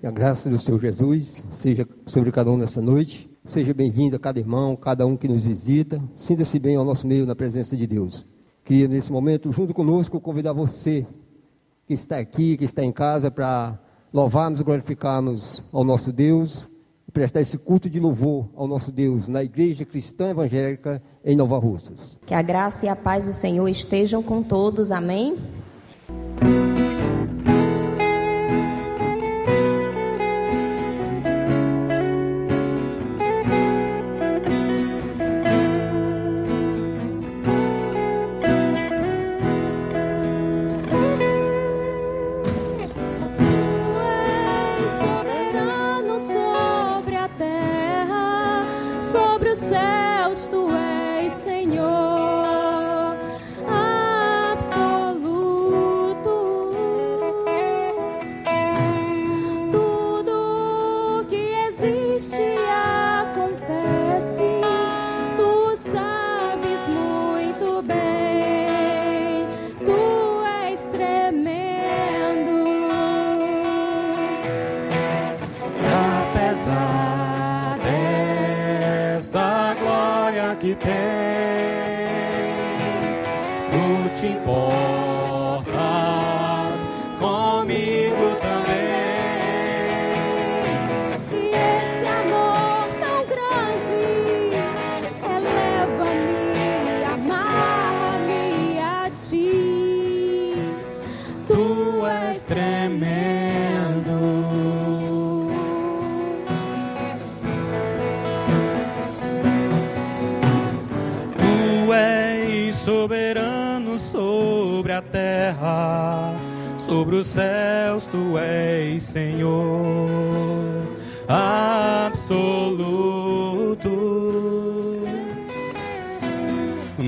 Que a graça do Senhor Jesus seja sobre cada um nessa noite. Seja bem-vindo a cada irmão, cada um que nos visita. Sinta-se bem ao nosso meio na presença de Deus. Queria, nesse momento, junto conosco, convidar você que está aqui, que está em casa, para louvarmos e glorificarmos ao nosso Deus e prestar esse culto de louvor ao nosso Deus na Igreja Cristã Evangélica em Nova Russas. Que a graça e a paz do Senhor estejam com todos. Amém? sobre a terra, sobre os céus tu és Senhor absoluto.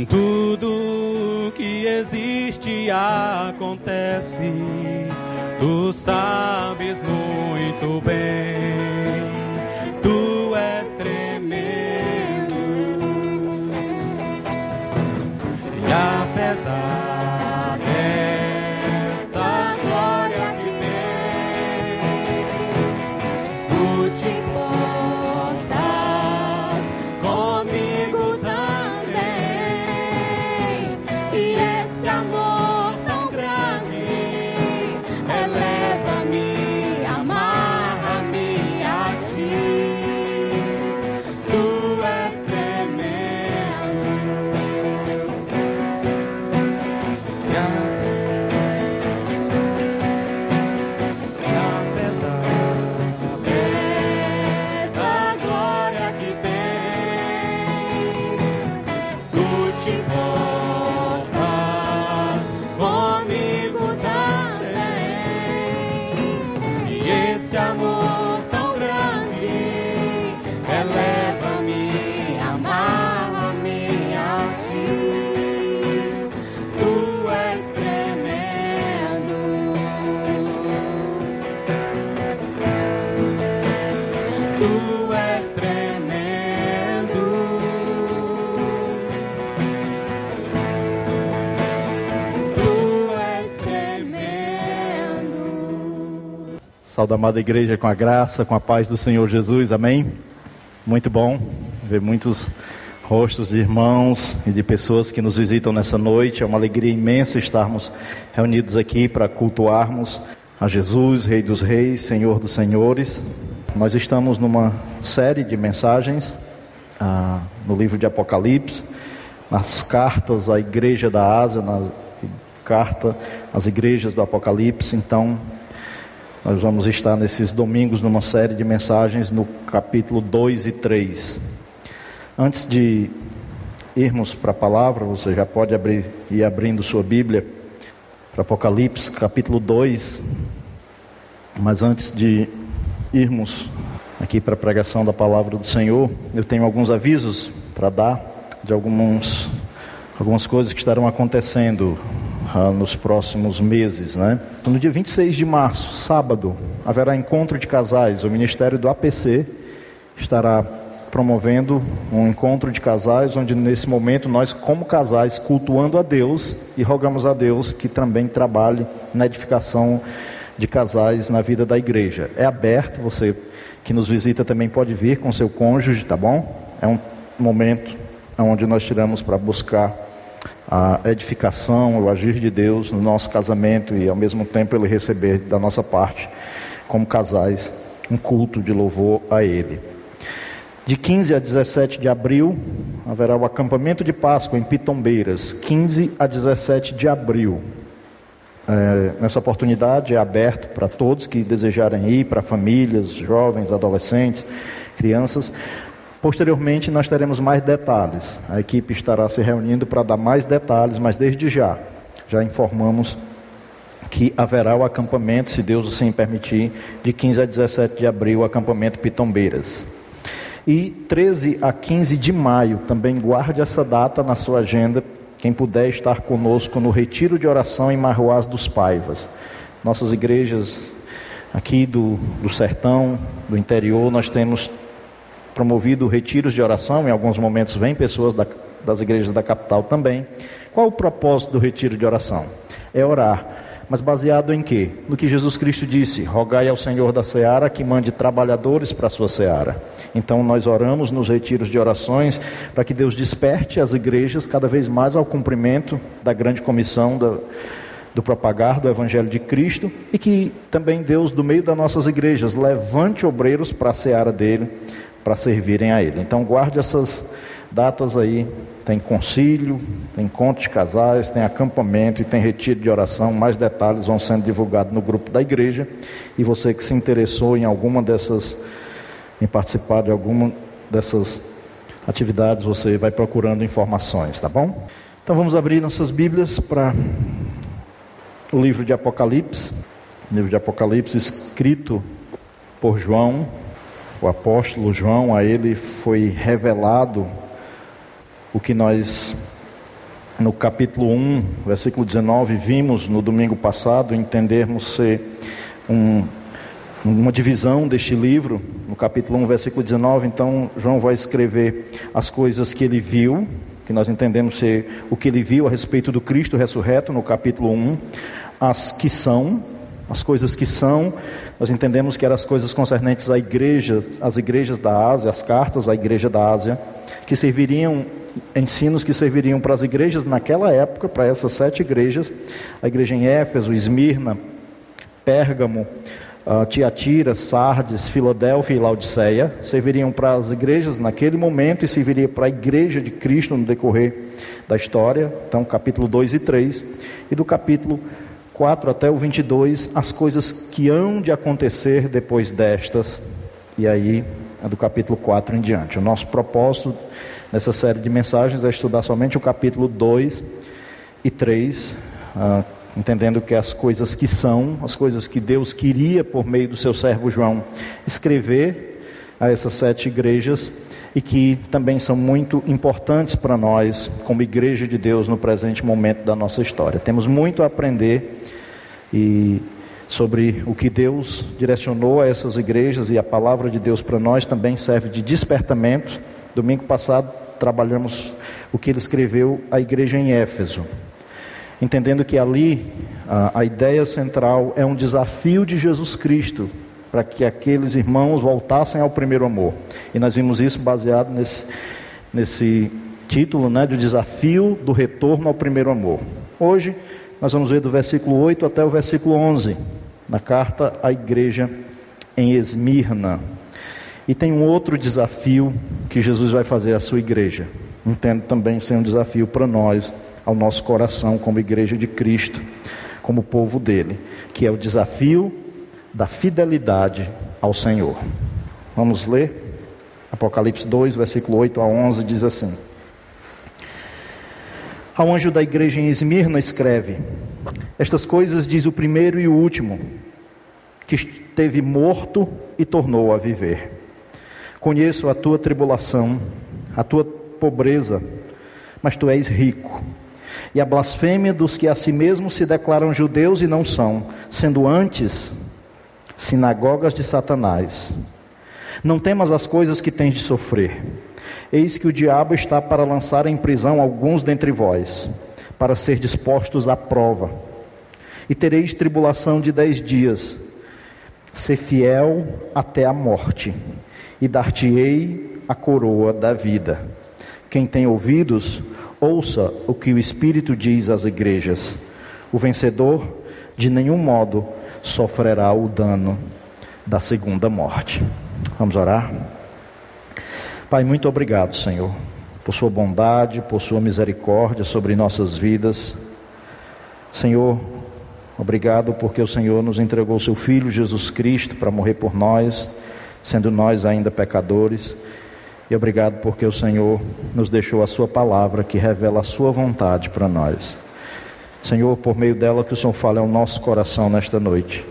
Tudo que existe acontece, tu sabes muito bem, tu és tremendo. desprezar. Saúde, amada igreja, com a graça, com a paz do Senhor Jesus, amém? Muito bom ver muitos rostos de irmãos e de pessoas que nos visitam nessa noite. É uma alegria imensa estarmos reunidos aqui para cultuarmos a Jesus, Rei dos Reis, Senhor dos Senhores. Nós estamos numa série de mensagens ah, no livro de Apocalipse, nas cartas à igreja da Ásia, na carta às igrejas do Apocalipse. Então, nós vamos estar nesses domingos numa série de mensagens no capítulo 2 e 3. Antes de irmos para a palavra, você já pode abrir, ir abrindo sua Bíblia para Apocalipse, capítulo 2. Mas antes de irmos aqui para a pregação da palavra do Senhor, eu tenho alguns avisos para dar de alguns, algumas coisas que estarão acontecendo ah, nos próximos meses. Né? No dia 26 de março, sábado, haverá encontro de casais. O Ministério do APC estará promovendo um encontro de casais, onde nesse momento nós, como casais, cultuando a Deus e rogamos a Deus que também trabalhe na edificação de casais na vida da igreja. É aberto, você que nos visita também pode vir com seu cônjuge, tá bom? É um momento onde nós tiramos para buscar a edificação, o agir de Deus no nosso casamento e ao mesmo tempo ele receber da nossa parte, como casais, um culto de louvor a Ele. De 15 a 17 de abril, haverá o acampamento de Páscoa em Pitombeiras, 15 a 17 de abril. É, nessa oportunidade é aberto para todos que desejarem ir, para famílias, jovens, adolescentes, crianças. Posteriormente, nós teremos mais detalhes. A equipe estará se reunindo para dar mais detalhes, mas desde já, já informamos que haverá o acampamento, se Deus assim permitir, de 15 a 17 de abril, o acampamento Pitombeiras. E 13 a 15 de maio, também guarde essa data na sua agenda, quem puder estar conosco no retiro de oração em Marroás dos Paivas. Nossas igrejas aqui do, do sertão, do interior, nós temos promovido retiros de oração, em alguns momentos vêm pessoas da, das igrejas da capital também. Qual o propósito do retiro de oração? É orar mas baseado em quê? No que Jesus Cristo disse: Rogai ao Senhor da seara que mande trabalhadores para a sua seara. Então nós oramos nos retiros de orações para que Deus desperte as igrejas cada vez mais ao cumprimento da grande comissão do, do propagar do Evangelho de Cristo e que também Deus, do meio das nossas igrejas, levante obreiros para a seara dele, para servirem a Ele. Então guarde essas datas aí tem concílio, tem encontro de casais, tem acampamento e tem retiro de oração. Mais detalhes vão sendo divulgados no grupo da igreja. E você que se interessou em alguma dessas, em participar de alguma dessas atividades, você vai procurando informações, tá bom? Então vamos abrir nossas Bíblias para o livro de Apocalipse, livro de Apocalipse escrito por João, o apóstolo João, a ele foi revelado o que nós, no capítulo 1, versículo 19, vimos no domingo passado, entendermos ser um, uma divisão deste livro, no capítulo 1, versículo 19, então João vai escrever as coisas que ele viu, que nós entendemos ser o que ele viu a respeito do Cristo ressurreto, no capítulo 1, as que são, as coisas que são, nós entendemos que eram as coisas concernentes à igreja, às igrejas da Ásia, as cartas à igreja da Ásia, que serviriam ensinos que serviriam para as igrejas naquela época, para essas sete igrejas, a igreja em Éfeso, Esmirna, Pérgamo, uh, Tiatira, Sardes, Filadélfia e Laodiceia, serviriam para as igrejas naquele momento e serviria para a igreja de Cristo no decorrer da história, então capítulo 2 e 3, e do capítulo 4 até o 22, as coisas que hão de acontecer depois destas, e aí do capítulo 4 em diante. O nosso propósito nessa série de mensagens é estudar somente o capítulo 2 e 3, ah, entendendo que as coisas que são, as coisas que Deus queria por meio do seu servo João escrever a essas sete igrejas e que também são muito importantes para nós, como igreja de Deus, no presente momento da nossa história. Temos muito a aprender e sobre o que Deus direcionou a essas igrejas e a palavra de Deus para nós também serve de despertamento. Domingo passado trabalhamos o que ele escreveu à igreja em Éfeso, entendendo que ali a, a ideia central é um desafio de Jesus Cristo para que aqueles irmãos voltassem ao primeiro amor. E nós vimos isso baseado nesse, nesse título, né, do desafio do retorno ao primeiro amor. Hoje nós vamos ver do versículo 8 até o versículo 11, na carta à igreja em Esmirna. E tem um outro desafio que Jesus vai fazer à sua igreja. Entendo também ser um desafio para nós, ao nosso coração, como igreja de Cristo, como povo dele, que é o desafio da fidelidade ao Senhor. Vamos ler? Apocalipse 2, versículo 8 a 11 diz assim: Ao anjo da igreja em Esmirna escreve: Estas coisas diz o primeiro e o último, que esteve morto e tornou a viver. Conheço a tua tribulação, a tua pobreza, mas tu és rico. E a blasfêmia dos que a si mesmos se declaram judeus e não são, sendo antes sinagogas de Satanás. Não temas as coisas que tens de sofrer. Eis que o diabo está para lançar em prisão alguns dentre vós, para ser dispostos à prova e tereis tribulação de dez dias. Ser fiel até a morte, e dar-te-ei a coroa da vida. Quem tem ouvidos, ouça o que o Espírito diz às igrejas. O vencedor, de nenhum modo, sofrerá o dano da segunda morte. Vamos orar? Pai, muito obrigado, Senhor, por Sua bondade, por Sua misericórdia sobre nossas vidas. Senhor, obrigado porque o Senhor nos entregou Seu Filho Jesus Cristo para morrer por nós, sendo nós ainda pecadores. E obrigado porque o Senhor nos deixou a Sua palavra que revela a Sua vontade para nós. Senhor, por meio dela que o Senhor fale ao nosso coração nesta noite.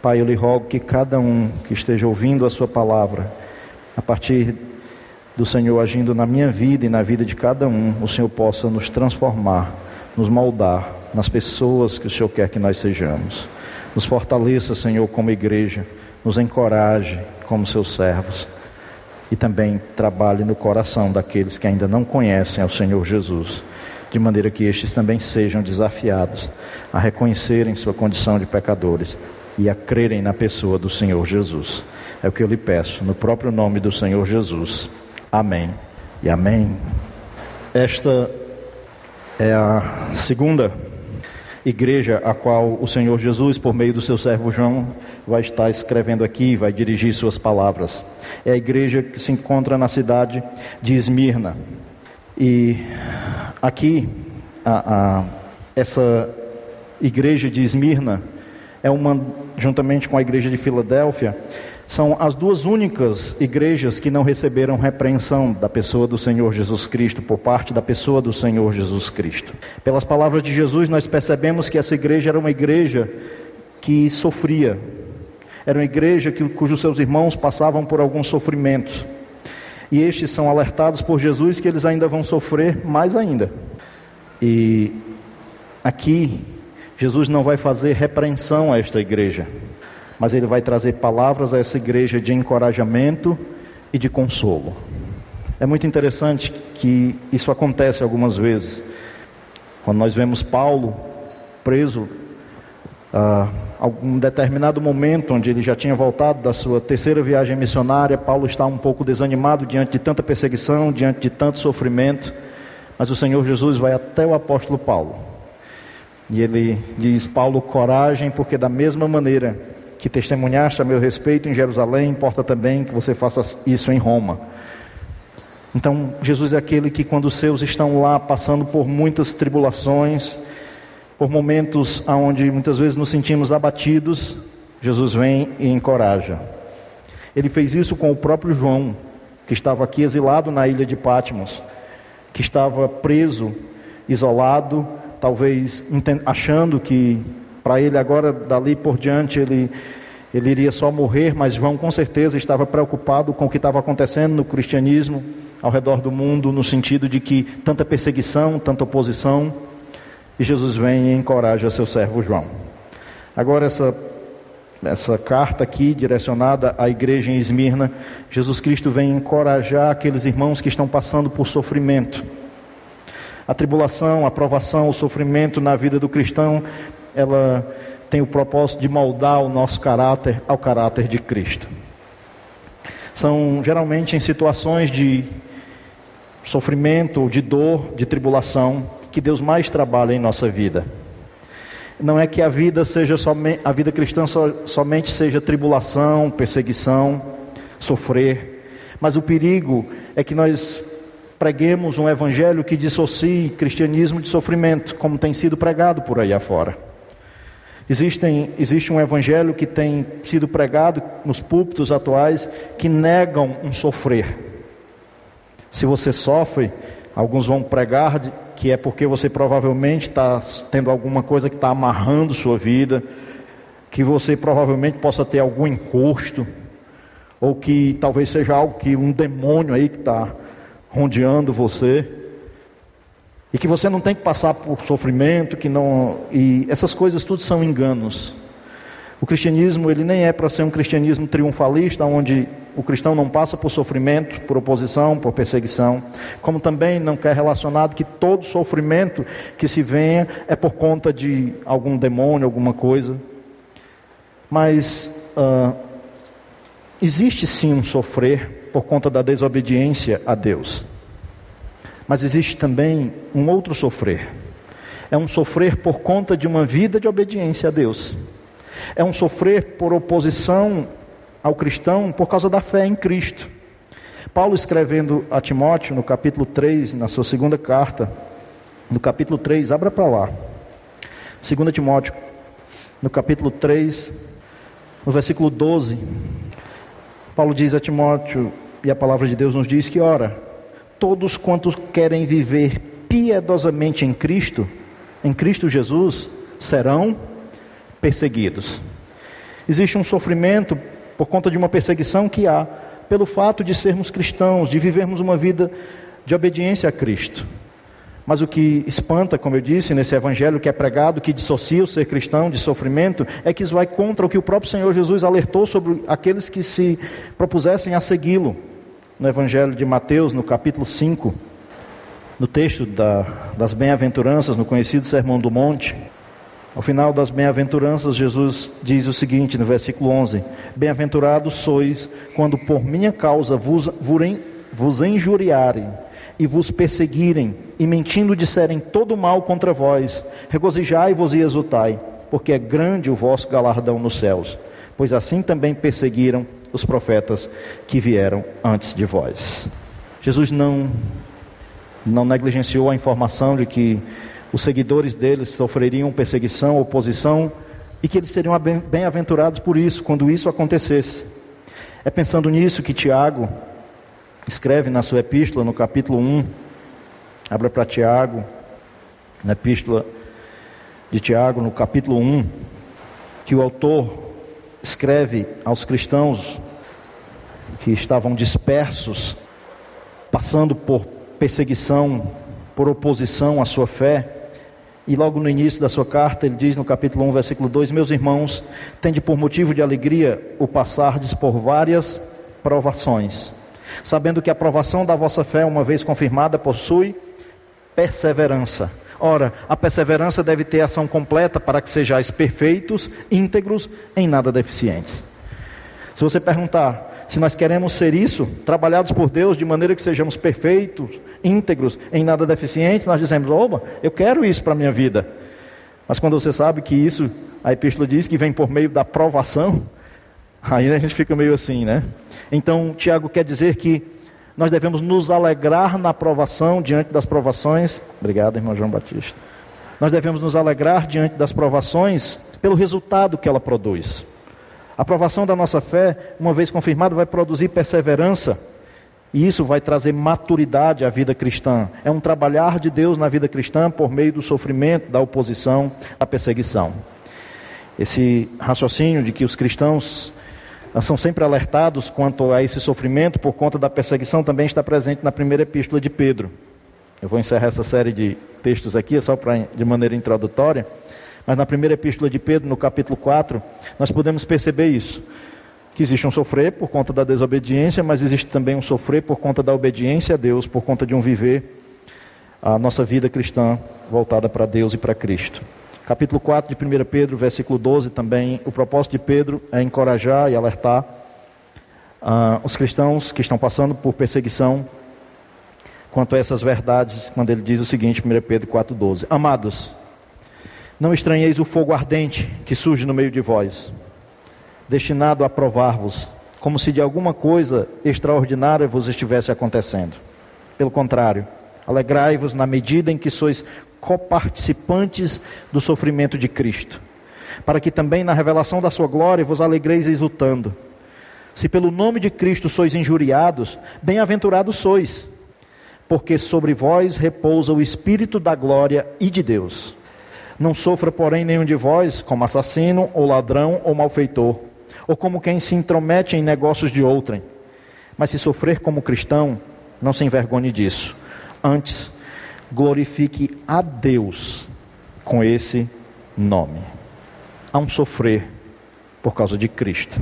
Pai, eu lhe rogo que cada um que esteja ouvindo a Sua palavra, a partir do Senhor agindo na minha vida e na vida de cada um, o Senhor possa nos transformar, nos moldar nas pessoas que o Senhor quer que nós sejamos. Nos fortaleça, Senhor, como igreja, nos encoraje como seus servos e também trabalhe no coração daqueles que ainda não conhecem ao Senhor Jesus, de maneira que estes também sejam desafiados a reconhecerem sua condição de pecadores e a crerem na pessoa do Senhor Jesus. É o que eu lhe peço, no próprio nome do Senhor Jesus. Amém e amém. Esta é a segunda igreja a qual o Senhor Jesus, por meio do seu servo João, vai estar escrevendo aqui, vai dirigir suas palavras. É a igreja que se encontra na cidade de Esmirna. E aqui, a, a, essa igreja de Esmirna é uma, juntamente com a igreja de Filadélfia, são as duas únicas igrejas que não receberam repreensão da pessoa do Senhor Jesus Cristo, por parte da pessoa do Senhor Jesus Cristo. Pelas palavras de Jesus, nós percebemos que essa igreja era uma igreja que sofria, era uma igreja que, cujos seus irmãos passavam por alguns sofrimentos. E estes são alertados por Jesus que eles ainda vão sofrer mais ainda. E aqui, Jesus não vai fazer repreensão a esta igreja mas ele vai trazer palavras a essa igreja de encorajamento e de consolo. É muito interessante que isso acontece algumas vezes. Quando nós vemos Paulo preso, a uh, um determinado momento onde ele já tinha voltado da sua terceira viagem missionária, Paulo está um pouco desanimado diante de tanta perseguição, diante de tanto sofrimento, mas o Senhor Jesus vai até o apóstolo Paulo. E ele diz: Paulo, coragem, porque da mesma maneira que testemunhaste a meu respeito em Jerusalém, importa também que você faça isso em Roma. Então, Jesus é aquele que, quando os seus estão lá passando por muitas tribulações, por momentos onde muitas vezes nos sentimos abatidos, Jesus vem e encoraja. Ele fez isso com o próprio João, que estava aqui exilado na ilha de Patmos, que estava preso, isolado, talvez achando que para ele agora, dali por diante, ele, ele iria só morrer, mas João com certeza estava preocupado com o que estava acontecendo no cristianismo ao redor do mundo, no sentido de que tanta perseguição, tanta oposição, e Jesus vem e encoraja seu servo João. Agora, essa, essa carta aqui, direcionada à igreja em Esmirna, Jesus Cristo vem encorajar aqueles irmãos que estão passando por sofrimento. A tribulação, a provação, o sofrimento na vida do cristão ela tem o propósito de moldar o nosso caráter ao caráter de Cristo. São geralmente em situações de sofrimento, de dor, de tribulação, que Deus mais trabalha em nossa vida. Não é que a vida seja somente, a vida cristã somente seja tribulação, perseguição, sofrer, mas o perigo é que nós preguemos um evangelho que dissocie cristianismo de sofrimento, como tem sido pregado por aí afora. Existem, existe um evangelho que tem sido pregado nos púlpitos atuais que negam um sofrer. Se você sofre, alguns vão pregar que é porque você provavelmente está tendo alguma coisa que está amarrando sua vida, que você provavelmente possa ter algum encosto, ou que talvez seja algo que um demônio aí que está rondeando você. E que você não tem que passar por sofrimento, que não e essas coisas tudo são enganos. O cristianismo ele nem é para ser um cristianismo triunfalista, onde o cristão não passa por sofrimento, por oposição, por perseguição, como também não quer relacionado que todo sofrimento que se venha é por conta de algum demônio, alguma coisa. Mas uh, existe sim um sofrer por conta da desobediência a Deus. Mas existe também um outro sofrer. É um sofrer por conta de uma vida de obediência a Deus. É um sofrer por oposição ao cristão por causa da fé em Cristo. Paulo escrevendo a Timóteo no capítulo 3, na sua segunda carta, no capítulo 3, abra para lá. 2 Timóteo, no capítulo 3, no versículo 12. Paulo diz a Timóteo, e a palavra de Deus nos diz que, ora, todos quantos querem viver piedosamente em Cristo, em Cristo Jesus, serão perseguidos. Existe um sofrimento por conta de uma perseguição que há pelo fato de sermos cristãos, de vivermos uma vida de obediência a Cristo. Mas o que espanta, como eu disse, nesse evangelho que é pregado, que dissocia o ser cristão de sofrimento, é que isso vai contra o que o próprio Senhor Jesus alertou sobre aqueles que se propusessem a segui-lo. No evangelho de Mateus, no capítulo 5, no texto da, das bem-aventuranças, no conhecido Sermão do Monte, ao final das bem-aventuranças, Jesus diz o seguinte no versículo 11: Bem-aventurados sois quando por minha causa vos, vos injuriarem e vos perseguirem, e mentindo disserem todo mal contra vós, regozijai-vos e exultai, porque é grande o vosso galardão nos céus, pois assim também perseguiram os profetas que vieram antes de vós. Jesus não não negligenciou a informação de que os seguidores deles sofreriam perseguição, oposição e que eles seriam bem-aventurados por isso, quando isso acontecesse. É pensando nisso que Tiago escreve na sua epístola, no capítulo 1, abra para Tiago, na epístola de Tiago, no capítulo 1, que o autor escreve aos cristãos que estavam dispersos, passando por perseguição, por oposição à sua fé, e logo no início da sua carta, ele diz no capítulo 1, versículo 2: Meus irmãos, tende por motivo de alegria o passardes por várias provações, sabendo que a provação da vossa fé, uma vez confirmada, possui perseverança. Ora, a perseverança deve ter ação completa para que sejais perfeitos, íntegros, em nada deficientes. Se você perguntar, se nós queremos ser isso, trabalhados por Deus de maneira que sejamos perfeitos, íntegros, em nada deficientes, nós dizemos: oba, eu quero isso para a minha vida. Mas quando você sabe que isso, a epístola diz que vem por meio da provação, aí a gente fica meio assim, né? Então, Tiago quer dizer que nós devemos nos alegrar na provação, diante das provações. Obrigado, irmão João Batista. Nós devemos nos alegrar diante das provações pelo resultado que ela produz. A aprovação da nossa fé, uma vez confirmada, vai produzir perseverança. E isso vai trazer maturidade à vida cristã. É um trabalhar de Deus na vida cristã por meio do sofrimento, da oposição, da perseguição. Esse raciocínio de que os cristãos são sempre alertados quanto a esse sofrimento por conta da perseguição também está presente na primeira epístola de Pedro. Eu vou encerrar essa série de textos aqui, só para de maneira introdutória. Mas na primeira epístola de Pedro, no capítulo 4, nós podemos perceber isso. Que existe um sofrer por conta da desobediência, mas existe também um sofrer por conta da obediência a Deus, por conta de um viver a nossa vida cristã voltada para Deus e para Cristo. Capítulo 4 de 1 Pedro, versículo 12 também, o propósito de Pedro é encorajar e alertar uh, os cristãos que estão passando por perseguição quanto a essas verdades, quando ele diz o seguinte, 1 Pedro 4,12: Amados, não estranheis o fogo ardente que surge no meio de vós, destinado a provar-vos, como se de alguma coisa extraordinária vos estivesse acontecendo. Pelo contrário, alegrai-vos na medida em que sois coparticipantes do sofrimento de Cristo, para que também na revelação da sua glória vos alegreis exultando. Se pelo nome de Cristo sois injuriados, bem-aventurados sois, porque sobre vós repousa o Espírito da glória e de Deus. Não sofra, porém, nenhum de vós como assassino, ou ladrão, ou malfeitor, ou como quem se intromete em negócios de outrem. Mas se sofrer como cristão, não se envergonhe disso. Antes, glorifique a Deus com esse nome. Há um sofrer por causa de Cristo.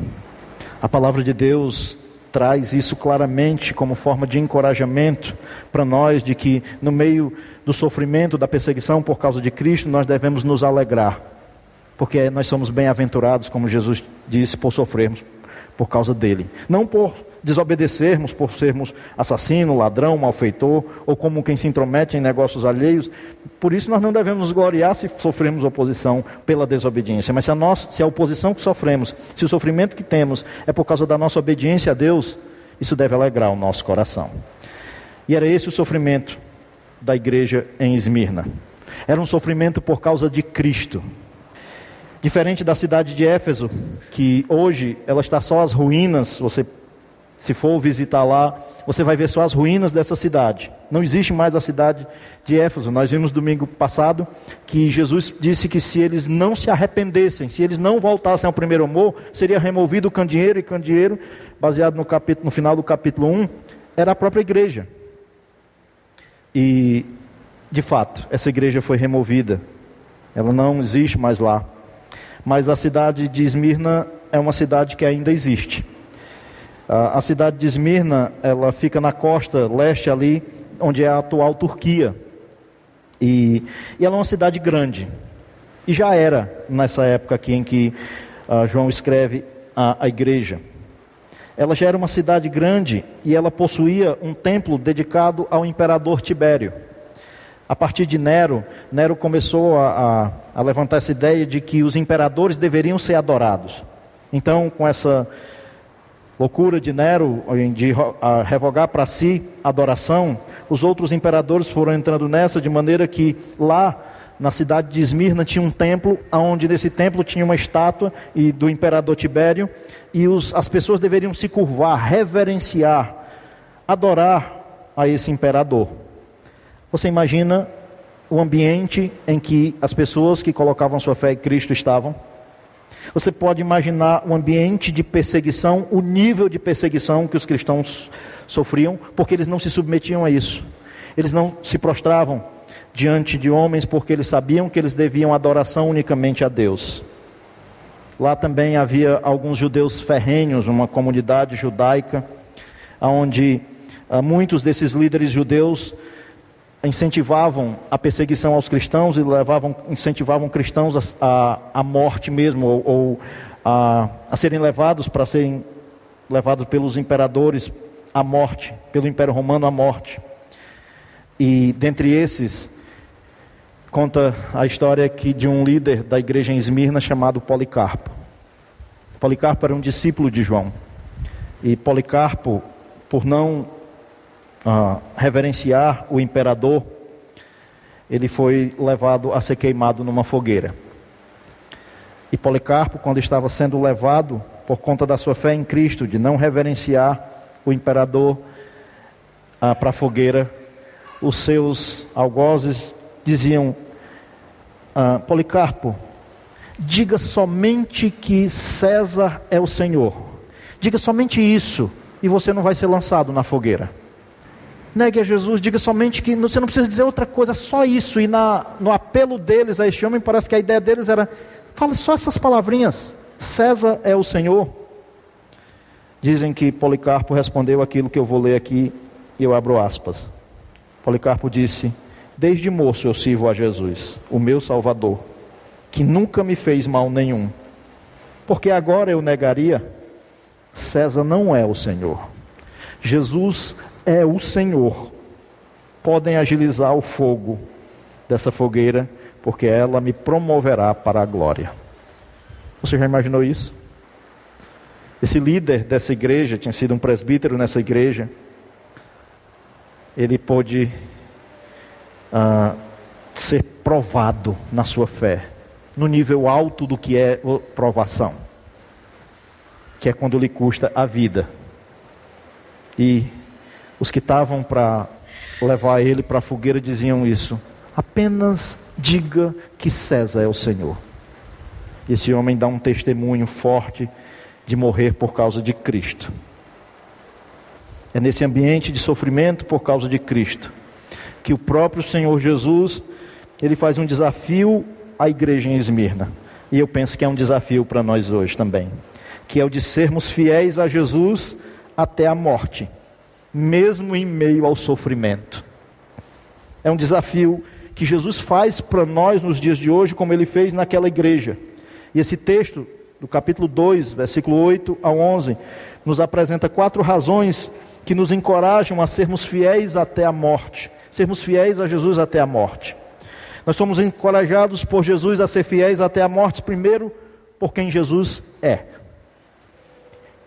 A palavra de Deus traz isso claramente como forma de encorajamento para nós de que no meio do sofrimento, da perseguição por causa de Cristo, nós devemos nos alegrar, porque nós somos bem-aventurados, como Jesus disse, por sofrermos por causa dele, não por desobedecermos por sermos assassino, ladrão, malfeitor, ou como quem se intromete em negócios alheios. Por isso nós não devemos nos gloriar se sofremos oposição pela desobediência. Mas se a, nossa, se a oposição que sofremos, se o sofrimento que temos é por causa da nossa obediência a Deus, isso deve alegrar o nosso coração. E era esse o sofrimento da igreja em Esmirna. Era um sofrimento por causa de Cristo. Diferente da cidade de Éfeso, que hoje ela está só as ruínas, você se for visitar lá, você vai ver só as ruínas dessa cidade. Não existe mais a cidade de Éfeso. Nós vimos domingo passado que Jesus disse que se eles não se arrependessem, se eles não voltassem ao primeiro amor, seria removido o candeeiro, e candeeiro, baseado no, capítulo, no final do capítulo 1, era a própria igreja. E, de fato, essa igreja foi removida. Ela não existe mais lá. Mas a cidade de Esmirna é uma cidade que ainda existe. A cidade de Esmirna, ela fica na costa leste ali, onde é a atual Turquia. E, e ela é uma cidade grande. E já era nessa época aqui em que uh, João escreve a, a igreja. Ela já era uma cidade grande e ela possuía um templo dedicado ao imperador Tibério. A partir de Nero, Nero começou a, a, a levantar essa ideia de que os imperadores deveriam ser adorados. Então, com essa loucura de Nero de revogar para si adoração, os outros imperadores foram entrando nessa, de maneira que lá na cidade de Esmirna tinha um templo, onde nesse templo tinha uma estátua e do imperador Tibério, e os, as pessoas deveriam se curvar, reverenciar, adorar a esse imperador. Você imagina o ambiente em que as pessoas que colocavam sua fé em Cristo estavam? Você pode imaginar o ambiente de perseguição, o nível de perseguição que os cristãos sofriam, porque eles não se submetiam a isso. Eles não se prostravam diante de homens porque eles sabiam que eles deviam adoração unicamente a Deus. Lá também havia alguns judeus ferrenhos, uma comunidade judaica, onde ah, muitos desses líderes judeus incentivavam a perseguição aos cristãos e levavam, incentivavam cristãos à morte mesmo, ou, ou a, a serem levados para serem levados pelos imperadores à morte, pelo Império Romano à morte. E dentre esses, conta a história aqui de um líder da igreja em Esmirna chamado Policarpo. Policarpo era um discípulo de João. E Policarpo, por não reverenciar o imperador, ele foi levado a ser queimado numa fogueira. E Policarpo, quando estava sendo levado por conta da sua fé em Cristo, de não reverenciar o imperador uh, para a fogueira, os seus algozes diziam: uh, Policarpo, diga somente que César é o Senhor. Diga somente isso, e você não vai ser lançado na fogueira negue a Jesus, diga somente que você não precisa dizer outra coisa, só isso. E na, no apelo deles a este homem, parece que a ideia deles era: fala só essas palavrinhas, César é o Senhor. Dizem que Policarpo respondeu aquilo que eu vou ler aqui, e eu abro aspas. Policarpo disse: Desde moço eu sirvo a Jesus, o meu Salvador, que nunca me fez mal nenhum. Porque agora eu negaria, César não é o Senhor. Jesus é o Senhor. Podem agilizar o fogo dessa fogueira, porque ela me promoverá para a glória. Você já imaginou isso? Esse líder dessa igreja, tinha sido um presbítero nessa igreja, ele pôde ah, ser provado na sua fé, no nível alto do que é provação, que é quando lhe custa a vida. E os que estavam para levar ele para a fogueira diziam isso. Apenas diga que César é o Senhor. Esse homem dá um testemunho forte de morrer por causa de Cristo. É nesse ambiente de sofrimento por causa de Cristo que o próprio Senhor Jesus ele faz um desafio à igreja em Esmirna. E eu penso que é um desafio para nós hoje também, que é o de sermos fiéis a Jesus até a morte, mesmo em meio ao sofrimento. É um desafio que Jesus faz para nós nos dias de hoje, como ele fez naquela igreja. E esse texto, do capítulo 2, versículo 8 a 11, nos apresenta quatro razões que nos encorajam a sermos fiéis até a morte, sermos fiéis a Jesus até a morte. Nós somos encorajados por Jesus a ser fiéis até a morte, primeiro, por quem Jesus é.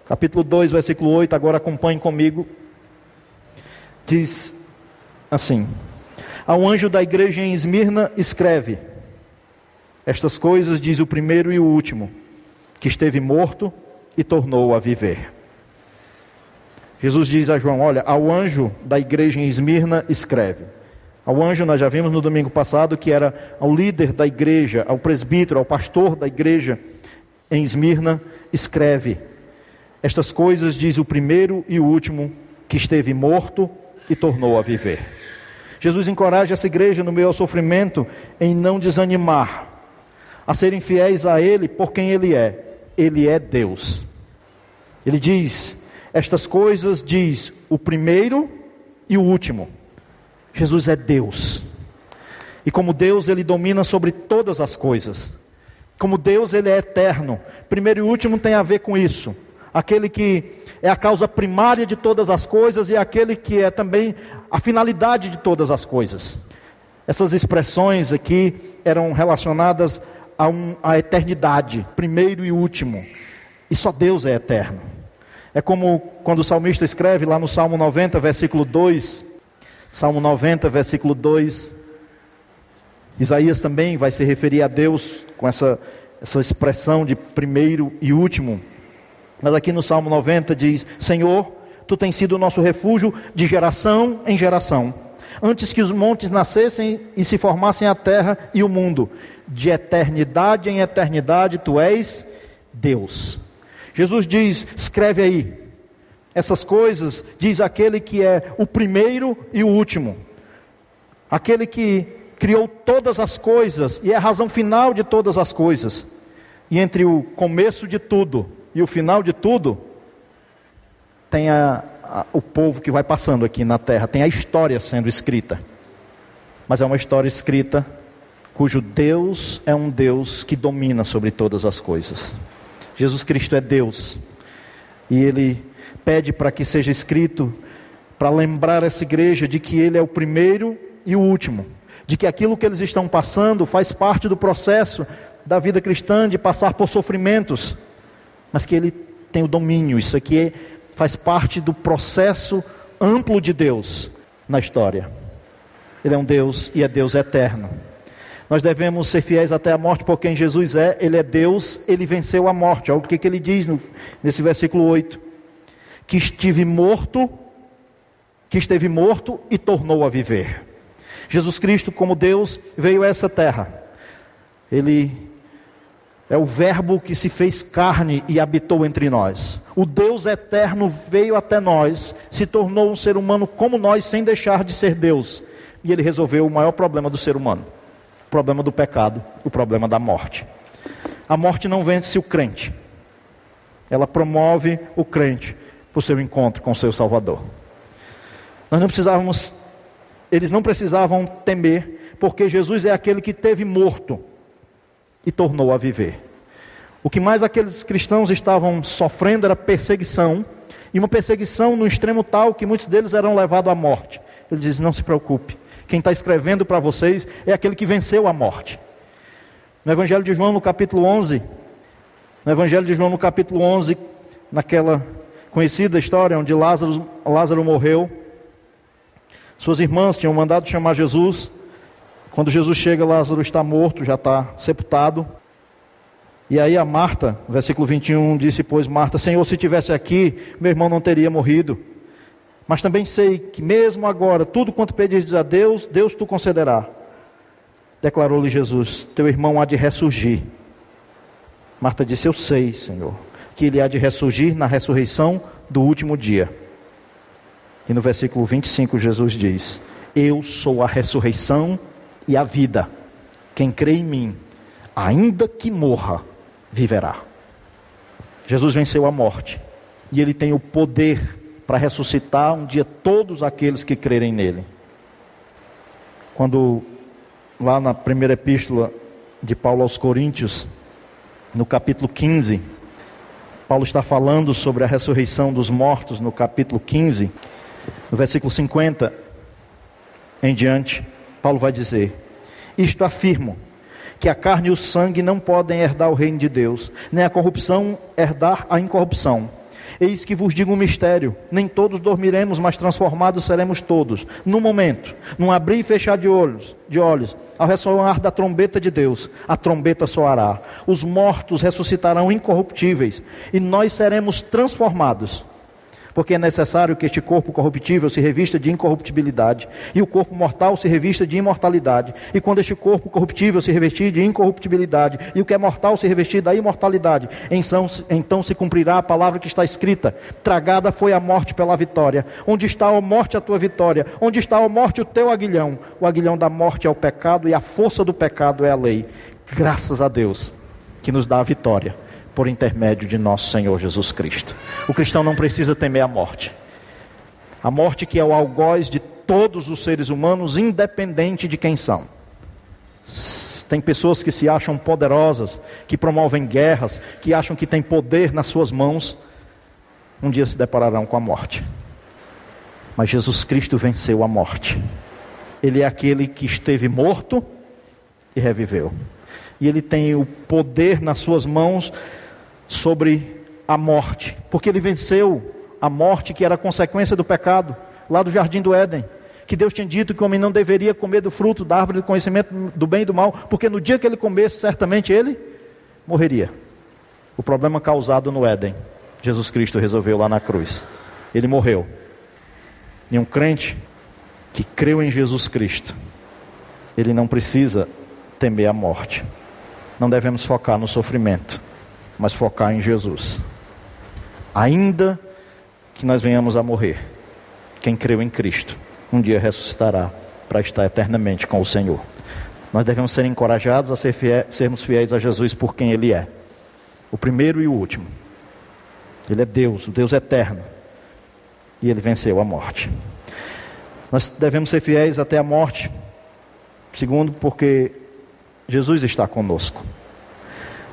Capítulo 2, versículo 8, agora acompanhe comigo. Diz assim: Ao anjo da igreja em Esmirna, escreve: Estas coisas diz o primeiro e o último, que esteve morto e tornou a viver. Jesus diz a João: Olha, ao anjo da igreja em Esmirna, escreve. Ao anjo, nós já vimos no domingo passado que era ao líder da igreja, ao presbítero, ao pastor da igreja em Esmirna, escreve. Estas coisas diz o primeiro e o último que esteve morto e tornou a viver. Jesus encoraja essa igreja no meio ao sofrimento em não desanimar, a serem fiéis a Ele por quem Ele é. Ele é Deus. Ele diz: estas coisas diz o primeiro e o último. Jesus é Deus. E como Deus, ele domina sobre todas as coisas. Como Deus, ele é eterno. Primeiro e último tem a ver com isso. Aquele que é a causa primária de todas as coisas e aquele que é também a finalidade de todas as coisas. Essas expressões aqui eram relacionadas a, um, a eternidade, primeiro e último. E só Deus é eterno. É como quando o salmista escreve lá no Salmo 90, versículo 2. Salmo 90, versículo 2. Isaías também vai se referir a Deus com essa, essa expressão de primeiro e último. Mas aqui no Salmo 90 diz: Senhor, tu tens sido o nosso refúgio de geração em geração. Antes que os montes nascessem e se formassem a terra e o mundo, de eternidade em eternidade tu és Deus. Jesus diz: escreve aí. Essas coisas, diz aquele que é o primeiro e o último. Aquele que criou todas as coisas e é a razão final de todas as coisas. E entre o começo de tudo e o final de tudo, tem a, a, o povo que vai passando aqui na terra, tem a história sendo escrita. Mas é uma história escrita cujo Deus é um Deus que domina sobre todas as coisas. Jesus Cristo é Deus. E ele pede para que seja escrito, para lembrar essa igreja de que ele é o primeiro e o último, de que aquilo que eles estão passando faz parte do processo da vida cristã de passar por sofrimentos, mas que ele tem o domínio, isso aqui é, faz parte do processo amplo de Deus na história. Ele é um Deus e é Deus eterno. Nós devemos ser fiéis até a morte por quem Jesus é. Ele é Deus, ele venceu a morte. Olha o que, que ele diz no, nesse versículo 8: Que estive morto, que esteve morto e tornou a viver. Jesus Cristo, como Deus, veio a essa terra. Ele é o Verbo que se fez carne e habitou entre nós. O Deus eterno veio até nós, se tornou um ser humano como nós, sem deixar de ser Deus. E ele resolveu o maior problema do ser humano o problema do pecado, o problema da morte. A morte não vence o crente, ela promove o crente para o seu encontro com o seu Salvador. Nós não precisávamos, eles não precisavam temer, porque Jesus é aquele que teve morto e tornou a viver. O que mais aqueles cristãos estavam sofrendo era perseguição, e uma perseguição no extremo tal que muitos deles eram levados à morte. Ele diz: Não se preocupe, quem está escrevendo para vocês é aquele que venceu a morte. No Evangelho de João, no capítulo 11, no Evangelho de João, no capítulo 11, naquela conhecida história onde Lázaro, Lázaro morreu, suas irmãs tinham mandado chamar Jesus. Quando Jesus chega, Lázaro está morto, já está sepultado. E aí a Marta, versículo 21, disse: Pois Marta, Senhor, se tivesse aqui, meu irmão não teria morrido. Mas também sei que mesmo agora, tudo quanto pedires a Deus, Deus tu concederá. Declarou-lhe Jesus: Teu irmão há de ressurgir. Marta disse: Eu sei, Senhor, que ele há de ressurgir na ressurreição do último dia. E no versículo 25, Jesus diz: Eu sou a ressurreição e a vida. Quem crê em mim, ainda que morra, viverá. Jesus venceu a morte e ele tem o poder para ressuscitar um dia todos aqueles que crerem nele. Quando lá na primeira epístola de Paulo aos Coríntios, no capítulo 15, Paulo está falando sobre a ressurreição dos mortos no capítulo 15, no versículo 50 em diante, Paulo vai dizer: Isto afirmo, que a carne e o sangue não podem herdar o reino de Deus, nem a corrupção herdar a incorrupção. Eis que vos digo um mistério: nem todos dormiremos, mas transformados seremos todos. No momento, num abrir e fechar de olhos, de olhos, ao ressoar da trombeta de Deus, a trombeta soará. Os mortos ressuscitarão incorruptíveis, e nós seremos transformados porque é necessário que este corpo corruptível se revista de incorruptibilidade e o corpo mortal se revista de imortalidade. E quando este corpo corruptível se revestir de incorruptibilidade e o que é mortal se revestir da imortalidade, então, se cumprirá a palavra que está escrita: Tragada foi a morte pela vitória. Onde está a morte a tua vitória? Onde está a morte o teu aguilhão? O aguilhão da morte é o pecado e a força do pecado é a lei. Graças a Deus que nos dá a vitória por intermédio de nosso Senhor Jesus Cristo. O cristão não precisa temer a morte. A morte que é o algoz de todos os seres humanos, independente de quem são. Tem pessoas que se acham poderosas, que promovem guerras, que acham que têm poder nas suas mãos. Um dia se depararão com a morte. Mas Jesus Cristo venceu a morte. Ele é aquele que esteve morto e reviveu. E ele tem o poder nas suas mãos sobre a morte, porque ele venceu a morte que era consequência do pecado, lá do jardim do Éden. Que Deus tinha dito que o homem não deveria comer do fruto da árvore do conhecimento do bem e do mal, porque no dia que ele comesse, certamente ele morreria. O problema causado no Éden, Jesus Cristo resolveu lá na cruz. Ele morreu. E um crente que creu em Jesus Cristo, ele não precisa temer a morte. Não devemos focar no sofrimento mas focar em Jesus. Ainda que nós venhamos a morrer, quem creu em Cristo, um dia ressuscitará para estar eternamente com o Senhor. Nós devemos ser encorajados a ser sermos fiéis a Jesus por quem Ele é, o primeiro e o último. Ele é Deus, o Deus eterno, e Ele venceu a morte. Nós devemos ser fiéis até a morte, segundo, porque Jesus está conosco.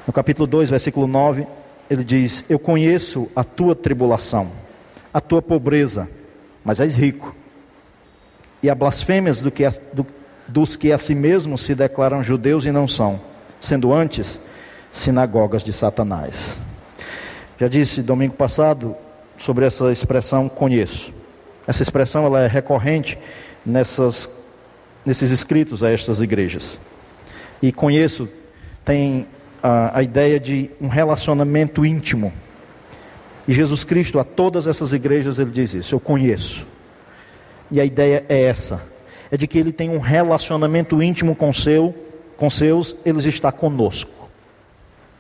No capítulo 2, versículo 9, ele diz: Eu conheço a tua tribulação, a tua pobreza, mas és rico. E a blasfêmias do que do, dos que a si mesmos se declaram judeus e não são, sendo antes sinagogas de Satanás. Já disse domingo passado sobre essa expressão conheço. Essa expressão ela é recorrente nessas, nesses escritos a estas igrejas. E conheço tem a, a ideia de um relacionamento íntimo. E Jesus Cristo, a todas essas igrejas, ele diz isso: Eu conheço. E a ideia é essa: é de que ele tem um relacionamento íntimo com, seu, com seus, ele está conosco.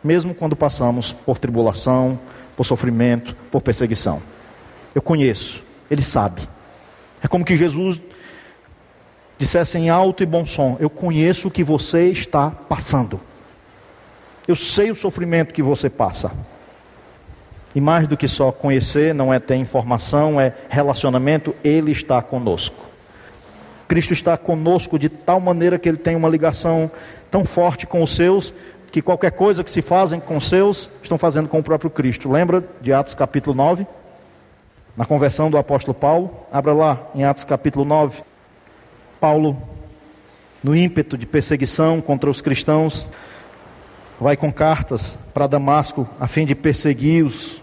Mesmo quando passamos por tribulação, por sofrimento, por perseguição. Eu conheço, ele sabe. É como que Jesus dissesse em alto e bom som: Eu conheço o que você está passando. Eu sei o sofrimento que você passa. E mais do que só conhecer, não é ter informação, é relacionamento, Ele está conosco. Cristo está conosco de tal maneira que Ele tem uma ligação tão forte com os seus, que qualquer coisa que se fazem com os seus, estão fazendo com o próprio Cristo. Lembra de Atos capítulo 9? Na conversão do apóstolo Paulo? Abra lá em Atos capítulo 9. Paulo, no ímpeto de perseguição contra os cristãos, vai com cartas para Damasco a fim de perseguir os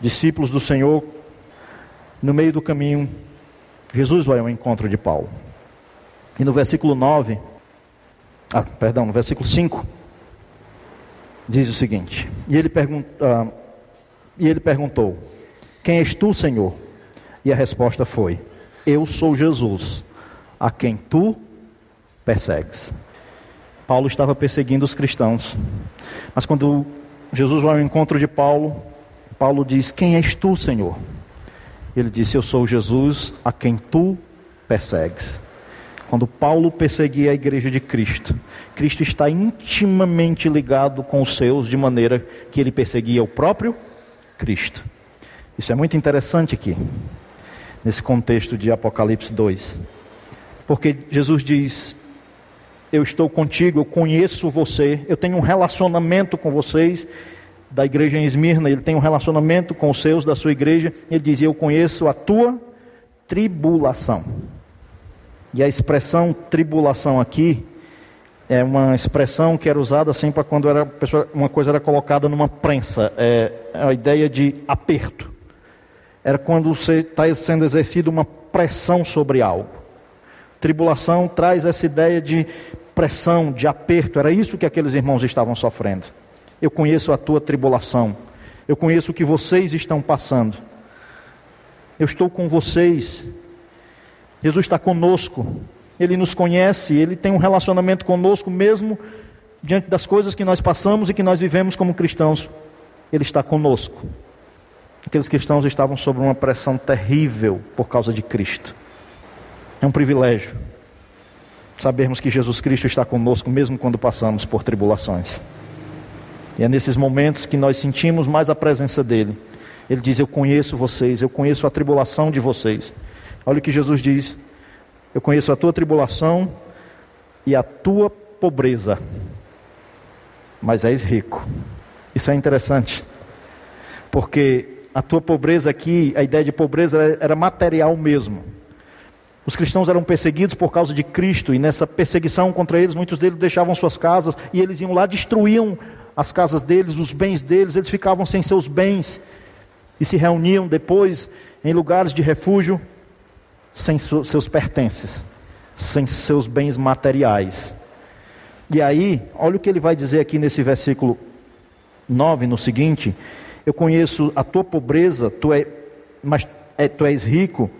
discípulos do Senhor. No meio do caminho, Jesus vai ao encontro de Paulo. E no versículo 9, ah, perdão, no versículo 5, diz o seguinte: E ele, pergunta, ah, e ele perguntou: Quem és tu, Senhor? E a resposta foi: Eu sou Jesus, a quem tu persegues. Paulo estava perseguindo os cristãos. Mas quando Jesus vai ao encontro de Paulo, Paulo diz: Quem és tu, Senhor? Ele disse: Eu sou Jesus a quem tu persegues. Quando Paulo perseguia a igreja de Cristo, Cristo está intimamente ligado com os seus, de maneira que ele perseguia o próprio Cristo. Isso é muito interessante aqui, nesse contexto de Apocalipse 2. Porque Jesus diz: Eu estou contigo, eu conheço você, eu tenho um relacionamento com vocês, da igreja em Esmirna, ele tem um relacionamento com os seus da sua igreja, ele diz: Eu conheço a tua tribulação. E a expressão tribulação aqui é uma expressão que era usada assim para quando era, uma coisa era colocada numa prensa, é a ideia de aperto era quando você está sendo exercido uma pressão sobre algo. Tribulação traz essa ideia de pressão, de aperto. Era isso que aqueles irmãos estavam sofrendo. Eu conheço a tua tribulação. Eu conheço o que vocês estão passando. Eu estou com vocês. Jesus está conosco. Ele nos conhece, ele tem um relacionamento conosco mesmo diante das coisas que nós passamos e que nós vivemos como cristãos. Ele está conosco. Aqueles cristãos estavam sob uma pressão terrível por causa de Cristo. É um privilégio sabermos que Jesus Cristo está conosco, mesmo quando passamos por tribulações. E é nesses momentos que nós sentimos mais a presença dEle. Ele diz: Eu conheço vocês, eu conheço a tribulação de vocês. Olha o que Jesus diz: Eu conheço a tua tribulação e a tua pobreza, mas és rico. Isso é interessante, porque a tua pobreza aqui, a ideia de pobreza era material mesmo. Os cristãos eram perseguidos por causa de Cristo, e nessa perseguição contra eles, muitos deles deixavam suas casas e eles iam lá, destruíam as casas deles, os bens deles, eles ficavam sem seus bens e se reuniam depois em lugares de refúgio, sem seus pertences, sem seus bens materiais. E aí, olha o que ele vai dizer aqui nesse versículo 9, no seguinte: eu conheço a tua pobreza, tu é, mas é, tu és rico,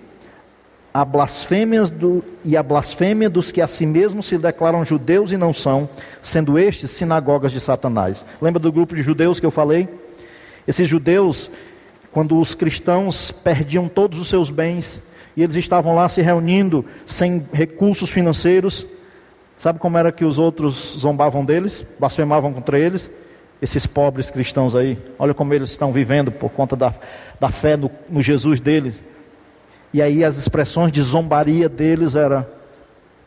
a blasfêmias do, e a blasfêmia dos que a si mesmos se declaram judeus e não são, sendo estes sinagogas de Satanás. Lembra do grupo de judeus que eu falei? Esses judeus, quando os cristãos perdiam todos os seus bens e eles estavam lá se reunindo sem recursos financeiros, sabe como era que os outros zombavam deles, blasfemavam contra eles? esses pobres cristãos aí. Olha como eles estão vivendo por conta da, da fé no, no Jesus deles. E aí as expressões de zombaria deles eram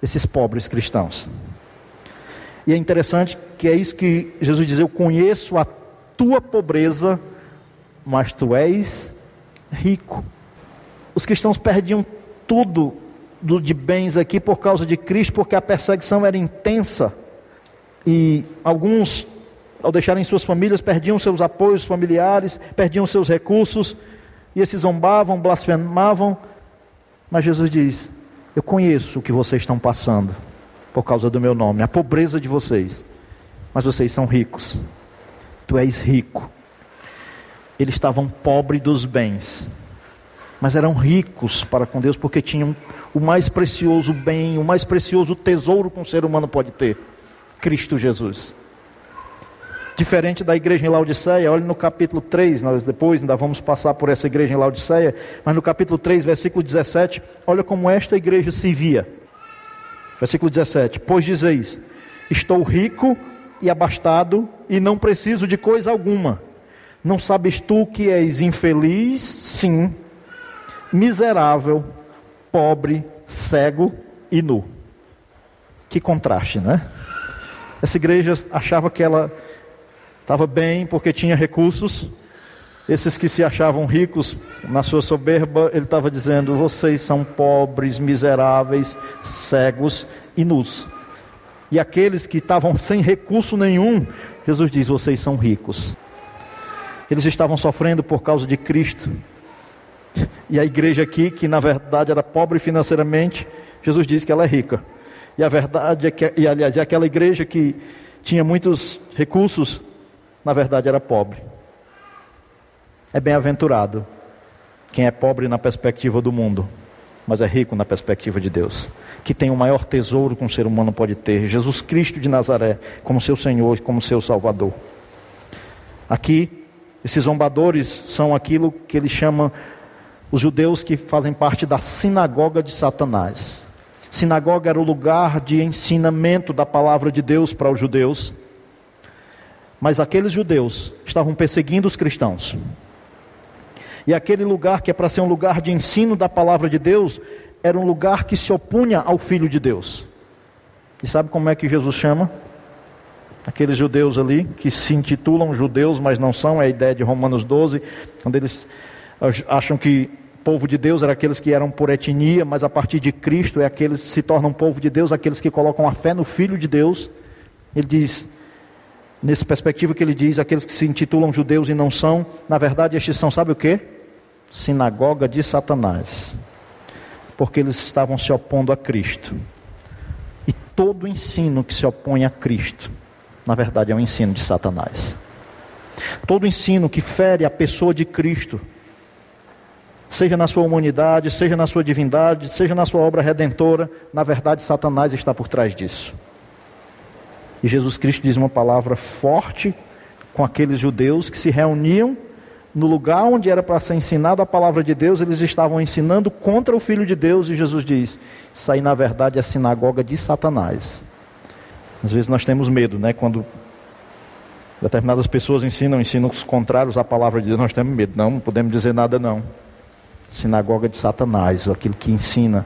esses pobres cristãos. E é interessante que é isso que Jesus diz: Eu conheço a tua pobreza, mas tu és rico. Os cristãos perdiam tudo do, de bens aqui por causa de Cristo, porque a perseguição era intensa. E alguns ao deixarem suas famílias, perdiam seus apoios familiares, perdiam seus recursos, e esses zombavam, blasfemavam. Mas Jesus diz: Eu conheço o que vocês estão passando por causa do meu nome, a pobreza de vocês, mas vocês são ricos. Tu és rico. Eles estavam pobres dos bens, mas eram ricos para com Deus porque tinham o mais precioso bem, o mais precioso tesouro que um ser humano pode ter: Cristo Jesus. Diferente da igreja em Laodiceia, olhe no capítulo 3, nós depois ainda vamos passar por essa igreja em Laodiceia, mas no capítulo 3, versículo 17, olha como esta igreja se via. Versículo 17: Pois dizeis: Estou rico e abastado e não preciso de coisa alguma. Não sabes tu que és infeliz? Sim. Miserável, pobre, cego e nu. Que contraste, né? Essa igreja achava que ela estava bem porque tinha recursos. Esses que se achavam ricos, na sua soberba, ele estava dizendo: vocês são pobres, miseráveis, cegos e nus. E aqueles que estavam sem recurso nenhum, Jesus diz: vocês são ricos. Eles estavam sofrendo por causa de Cristo. E a igreja aqui, que na verdade era pobre financeiramente, Jesus diz que ela é rica. E a verdade é que, e aliás, é aquela igreja que tinha muitos recursos, na verdade era pobre. É bem-aventurado quem é pobre na perspectiva do mundo, mas é rico na perspectiva de Deus, que tem o maior tesouro que um ser humano pode ter, Jesus Cristo de Nazaré, como seu Senhor, como seu Salvador. Aqui, esses zombadores são aquilo que ele chama os judeus que fazem parte da sinagoga de Satanás. Sinagoga era o lugar de ensinamento da palavra de Deus para os judeus. Mas aqueles judeus estavam perseguindo os cristãos. E aquele lugar que é para ser um lugar de ensino da palavra de Deus, era um lugar que se opunha ao Filho de Deus. E sabe como é que Jesus chama? Aqueles judeus ali, que se intitulam judeus, mas não são, é a ideia de Romanos 12, quando eles acham que povo de Deus era aqueles que eram por etnia, mas a partir de Cristo é aqueles que se tornam povo de Deus, aqueles que colocam a fé no Filho de Deus. Ele diz, nessa perspectiva que ele diz, aqueles que se intitulam judeus e não são, na verdade estes são, sabe o que? Sinagoga de Satanás. Porque eles estavam se opondo a Cristo. E todo ensino que se opõe a Cristo na verdade é um ensino de Satanás. Todo ensino que fere a pessoa de Cristo, seja na sua humanidade, seja na sua divindade, seja na sua obra redentora, na verdade Satanás está por trás disso. E Jesus Cristo diz uma palavra forte com aqueles judeus que se reuniam no lugar onde era para ser ensinado a palavra de Deus, eles estavam ensinando contra o Filho de Deus, e Jesus diz: Isso aí na verdade é a sinagoga de Satanás. Às vezes nós temos medo, né? Quando determinadas pessoas ensinam ensinos contrários à palavra de Deus, nós temos medo. Não, não podemos dizer nada não. Sinagoga de Satanás, aquilo que ensina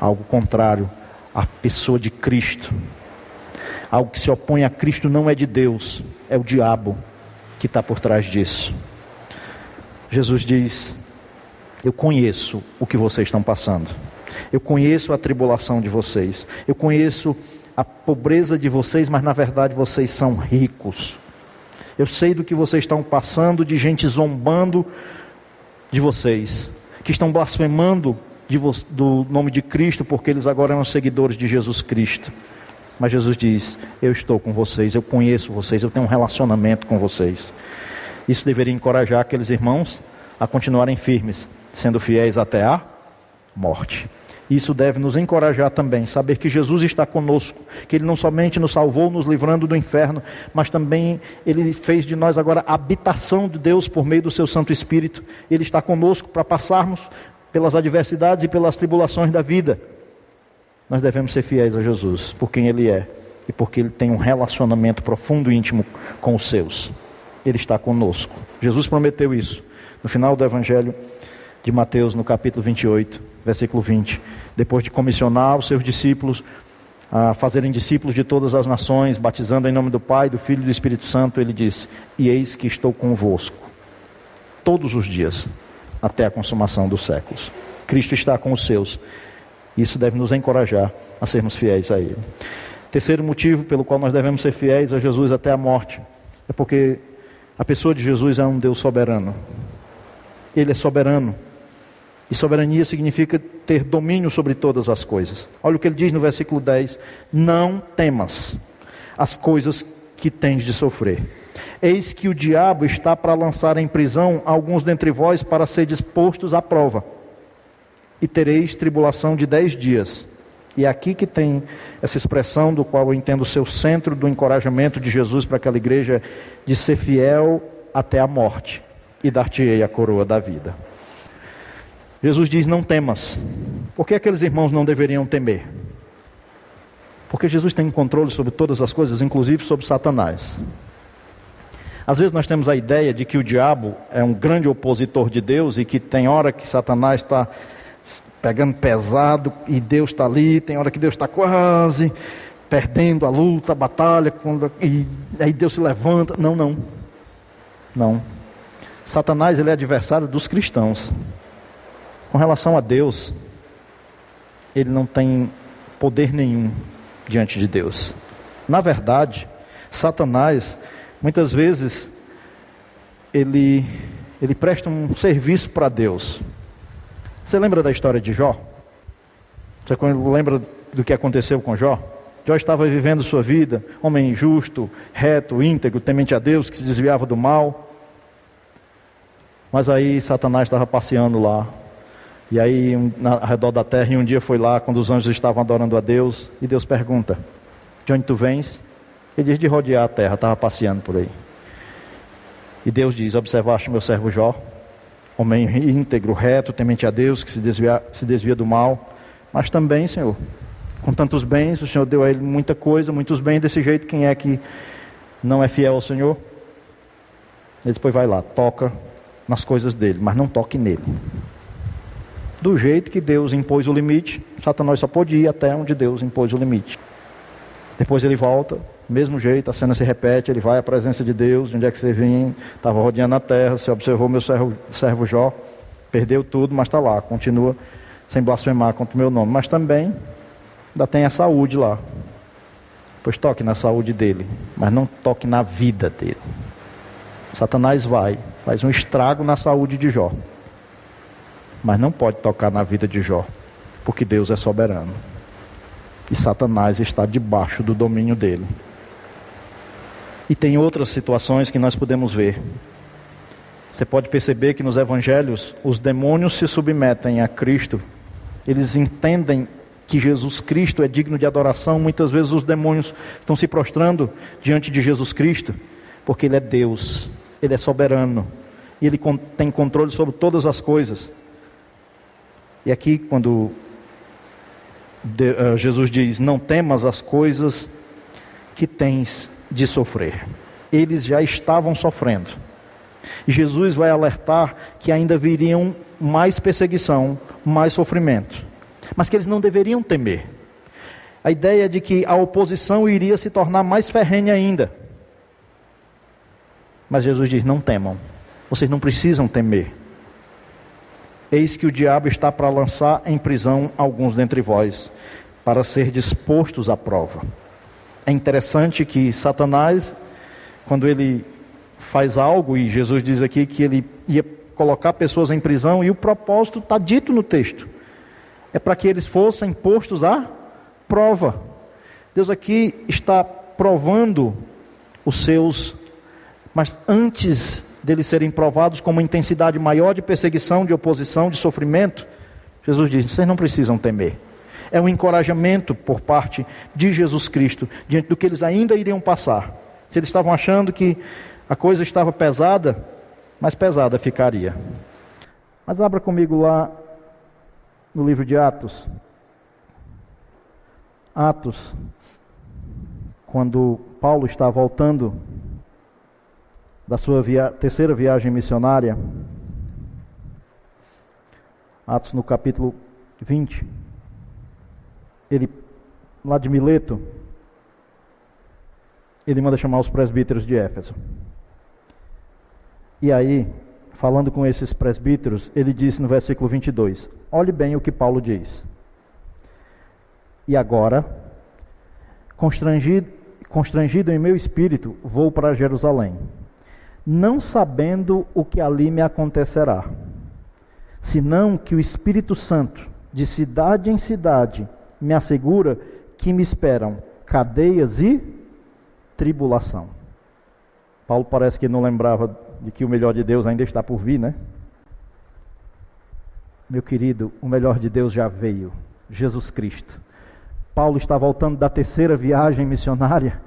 algo contrário à pessoa de Cristo. Algo que se opõe a Cristo não é de Deus, é o diabo que está por trás disso. Jesus diz: Eu conheço o que vocês estão passando. Eu conheço a tribulação de vocês. Eu conheço a pobreza de vocês, mas na verdade vocês são ricos. Eu sei do que vocês estão passando, de gente zombando de vocês, que estão blasfemando do nome de Cristo, porque eles agora são seguidores de Jesus Cristo. Mas Jesus diz: Eu estou com vocês, eu conheço vocês, eu tenho um relacionamento com vocês. Isso deveria encorajar aqueles irmãos a continuarem firmes, sendo fiéis até a morte. Isso deve nos encorajar também, saber que Jesus está conosco, que Ele não somente nos salvou, nos livrando do inferno, mas também Ele fez de nós agora habitação de Deus por meio do Seu Santo Espírito. Ele está conosco para passarmos pelas adversidades e pelas tribulações da vida. Nós devemos ser fiéis a Jesus, por quem Ele é e porque Ele tem um relacionamento profundo e íntimo com os seus. Ele está conosco. Jesus prometeu isso no final do Evangelho de Mateus, no capítulo 28, versículo 20 depois de comissionar os seus discípulos a fazerem discípulos de todas as nações, batizando em nome do Pai, do Filho e do Espírito Santo, ele diz: E eis que estou convosco todos os dias, até a consumação dos séculos. Cristo está com os seus. Isso deve nos encorajar a sermos fiéis a Ele. Terceiro motivo pelo qual nós devemos ser fiéis a Jesus até a morte é porque a pessoa de Jesus é um Deus soberano. Ele é soberano. E soberania significa ter domínio sobre todas as coisas. Olha o que ele diz no versículo 10: Não temas as coisas que tens de sofrer. Eis que o diabo está para lançar em prisão alguns dentre vós para ser dispostos à prova. E tereis tribulação de dez dias. E é aqui que tem essa expressão do qual eu entendo ser o centro do encorajamento de Jesus para aquela igreja de ser fiel até a morte e dar-te-ei a coroa da vida. Jesus diz: Não temas. Por que aqueles irmãos não deveriam temer? Porque Jesus tem controle sobre todas as coisas, inclusive sobre Satanás. Às vezes nós temos a ideia de que o diabo é um grande opositor de Deus e que tem hora que Satanás está pegando pesado e Deus está ali, tem hora que Deus está quase perdendo a luta, a batalha, quando, e aí Deus se levanta. Não, não. Não. Satanás ele é adversário dos cristãos. Com relação a Deus, ele não tem poder nenhum diante de Deus. Na verdade, Satanás, muitas vezes, ele, ele presta um serviço para Deus. Você lembra da história de Jó? Você lembra do que aconteceu com Jó? Jó estava vivendo sua vida, homem justo, reto, íntegro, temente a Deus, que se desviava do mal. Mas aí Satanás estava passeando lá, e aí, um, na, ao redor da terra, e um dia foi lá, quando os anjos estavam adorando a Deus, e Deus pergunta: De onde tu vens? Ele diz: De rodear a terra, estava passeando por aí. E Deus diz: Observaste meu servo Jó, homem íntegro, reto, temente a Deus, que se desvia, se desvia do mal, mas também, Senhor, com tantos bens, o Senhor deu a ele muita coisa, muitos bens, desse jeito, quem é que não é fiel ao Senhor? Ele depois vai lá, toca nas coisas dele, mas não toque nele. Do jeito que Deus impôs o limite, Satanás só pôde ir até onde Deus impôs o limite. Depois ele volta, mesmo jeito, a cena se repete, ele vai à presença de Deus, de onde é que você vem, estava rodeando a terra, você observou meu servo, servo Jó, perdeu tudo, mas está lá, continua sem blasfemar contra o meu nome. Mas também ainda tem a saúde lá. Pois toque na saúde dele, mas não toque na vida dele. Satanás vai, faz um estrago na saúde de Jó. Mas não pode tocar na vida de Jó, porque Deus é soberano. E Satanás está debaixo do domínio dele. E tem outras situações que nós podemos ver. Você pode perceber que nos evangelhos os demônios se submetem a Cristo. Eles entendem que Jesus Cristo é digno de adoração. Muitas vezes os demônios estão se prostrando diante de Jesus Cristo, porque Ele é Deus, Ele é soberano, e Ele tem controle sobre todas as coisas. E aqui, quando Jesus diz: Não temas as coisas que tens de sofrer. Eles já estavam sofrendo. Jesus vai alertar que ainda viriam mais perseguição, mais sofrimento, mas que eles não deveriam temer. A ideia de que a oposição iria se tornar mais ferrenha ainda. Mas Jesus diz: não temam, vocês não precisam temer. Eis que o diabo está para lançar em prisão alguns dentre vós, para ser dispostos à prova. É interessante que Satanás, quando ele faz algo, e Jesus diz aqui que ele ia colocar pessoas em prisão, e o propósito está dito no texto: é para que eles fossem postos à prova. Deus aqui está provando os seus, mas antes deles serem provados com uma intensidade maior de perseguição, de oposição, de sofrimento, Jesus diz: vocês não precisam temer é um encorajamento por parte de Jesus Cristo diante do que eles ainda iriam passar. Se eles estavam achando que a coisa estava pesada, mais pesada ficaria. Mas abra comigo lá no livro de Atos. Atos, quando Paulo está voltando da sua via terceira viagem missionária, Atos no capítulo 20 ele, lá de Mileto, ele manda chamar os presbíteros de Éfeso. E aí, falando com esses presbíteros, ele disse no versículo 22: Olhe bem o que Paulo diz. E agora, constrangido, constrangido em meu espírito, vou para Jerusalém, não sabendo o que ali me acontecerá, senão que o Espírito Santo, de cidade em cidade, me assegura que me esperam cadeias e tribulação. Paulo parece que não lembrava de que o melhor de Deus ainda está por vir, né? Meu querido, o melhor de Deus já veio, Jesus Cristo. Paulo está voltando da terceira viagem missionária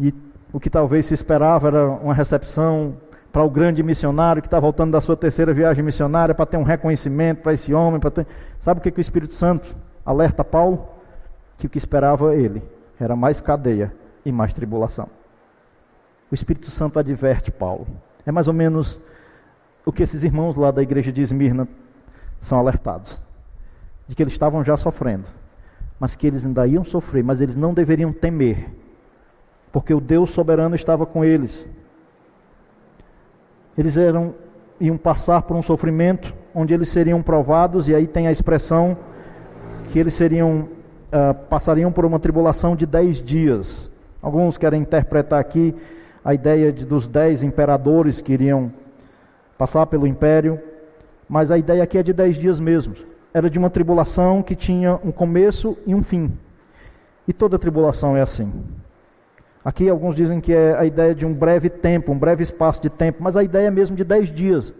e o que talvez se esperava era uma recepção para o grande missionário que está voltando da sua terceira viagem missionária para ter um reconhecimento para esse homem, para ter... sabe o que, que o Espírito Santo alerta Paulo que o que esperava ele era mais cadeia e mais tribulação. O Espírito Santo adverte Paulo. É mais ou menos o que esses irmãos lá da igreja de Esmirna são alertados. De que eles estavam já sofrendo, mas que eles ainda iam sofrer, mas eles não deveriam temer, porque o Deus soberano estava com eles. Eles eram iam passar por um sofrimento onde eles seriam provados, e aí tem a expressão que eles seriam uh, passariam por uma tribulação de dez dias. Alguns querem interpretar aqui a ideia de, dos dez imperadores que iriam passar pelo império, mas a ideia aqui é de dez dias mesmo. Era de uma tribulação que tinha um começo e um fim. E toda tribulação é assim. Aqui alguns dizem que é a ideia de um breve tempo, um breve espaço de tempo, mas a ideia é mesmo de dez dias.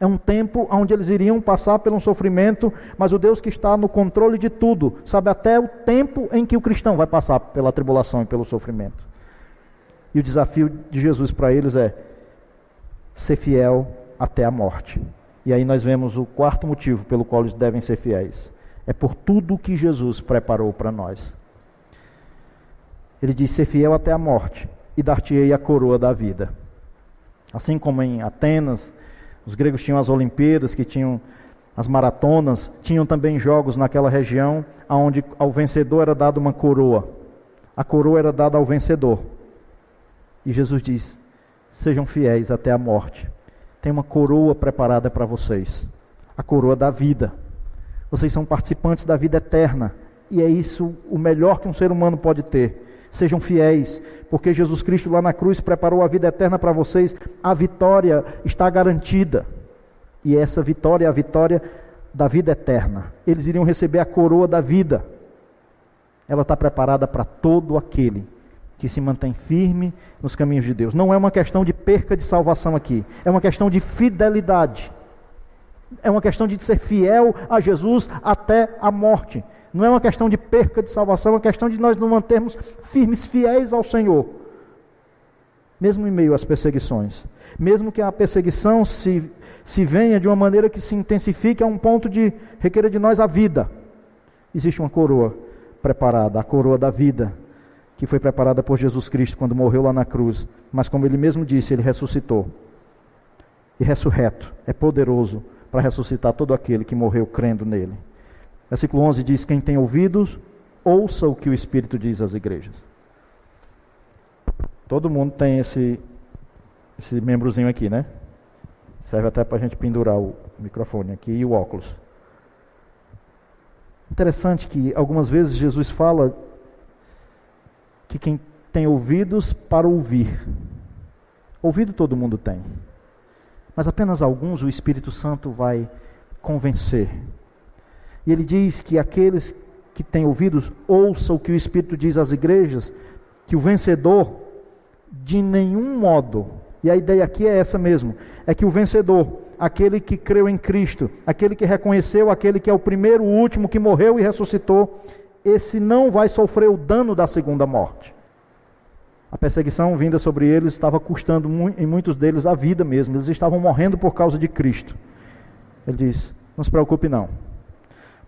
É um tempo onde eles iriam passar por um sofrimento, mas o Deus que está no controle de tudo, sabe até o tempo em que o cristão vai passar pela tribulação e pelo sofrimento. E o desafio de Jesus para eles é ser fiel até a morte. E aí nós vemos o quarto motivo pelo qual eles devem ser fiéis. É por tudo que Jesus preparou para nós. Ele diz: ser fiel até a morte, e dar-te-ei a coroa da vida. Assim como em Atenas, Os gregos tinham as Olimpíadas, que tinham as maratonas, tinham também jogos naquela região, onde ao vencedor era dada uma coroa. A coroa era dada ao vencedor. E Jesus diz: sejam fiéis até a morte. Tem uma coroa preparada para vocês a coroa da vida. Vocês são participantes da vida eterna. E é isso o melhor que um ser humano pode ter. Sejam fiéis, porque Jesus Cristo lá na cruz preparou a vida eterna para vocês. A vitória está garantida. E essa vitória é a vitória da vida eterna. Eles iriam receber a coroa da vida. Ela está preparada para todo aquele que se mantém firme nos caminhos de Deus. Não é uma questão de perca de salvação aqui, é uma questão de fidelidade. É uma questão de ser fiel a Jesus até a morte. Não é uma questão de perca de salvação, é uma questão de nós nos mantermos firmes, fiéis ao Senhor. Mesmo em meio às perseguições. Mesmo que a perseguição se se venha de uma maneira que se intensifique a um ponto de requerer de nós a vida. Existe uma coroa preparada, a coroa da vida, que foi preparada por Jesus Cristo quando morreu lá na cruz. Mas como ele mesmo disse, ele ressuscitou. E ressurreto, é poderoso para ressuscitar todo aquele que morreu crendo nele. Versículo 11 diz: Quem tem ouvidos, ouça o que o Espírito diz às igrejas. Todo mundo tem esse, esse membrozinho aqui, né? Serve até para a gente pendurar o microfone aqui e o óculos. Interessante que algumas vezes Jesus fala que quem tem ouvidos para ouvir. Ouvido todo mundo tem. Mas apenas alguns o Espírito Santo vai convencer. E ele diz que aqueles que têm ouvidos ouçam o que o Espírito diz às igrejas, que o vencedor de nenhum modo e a ideia aqui é essa mesmo: é que o vencedor, aquele que creu em Cristo, aquele que reconheceu, aquele que é o primeiro, o último que morreu e ressuscitou, esse não vai sofrer o dano da segunda morte. A perseguição vinda sobre eles estava custando em muitos deles a vida mesmo, eles estavam morrendo por causa de Cristo. Ele diz: Não se preocupe, não,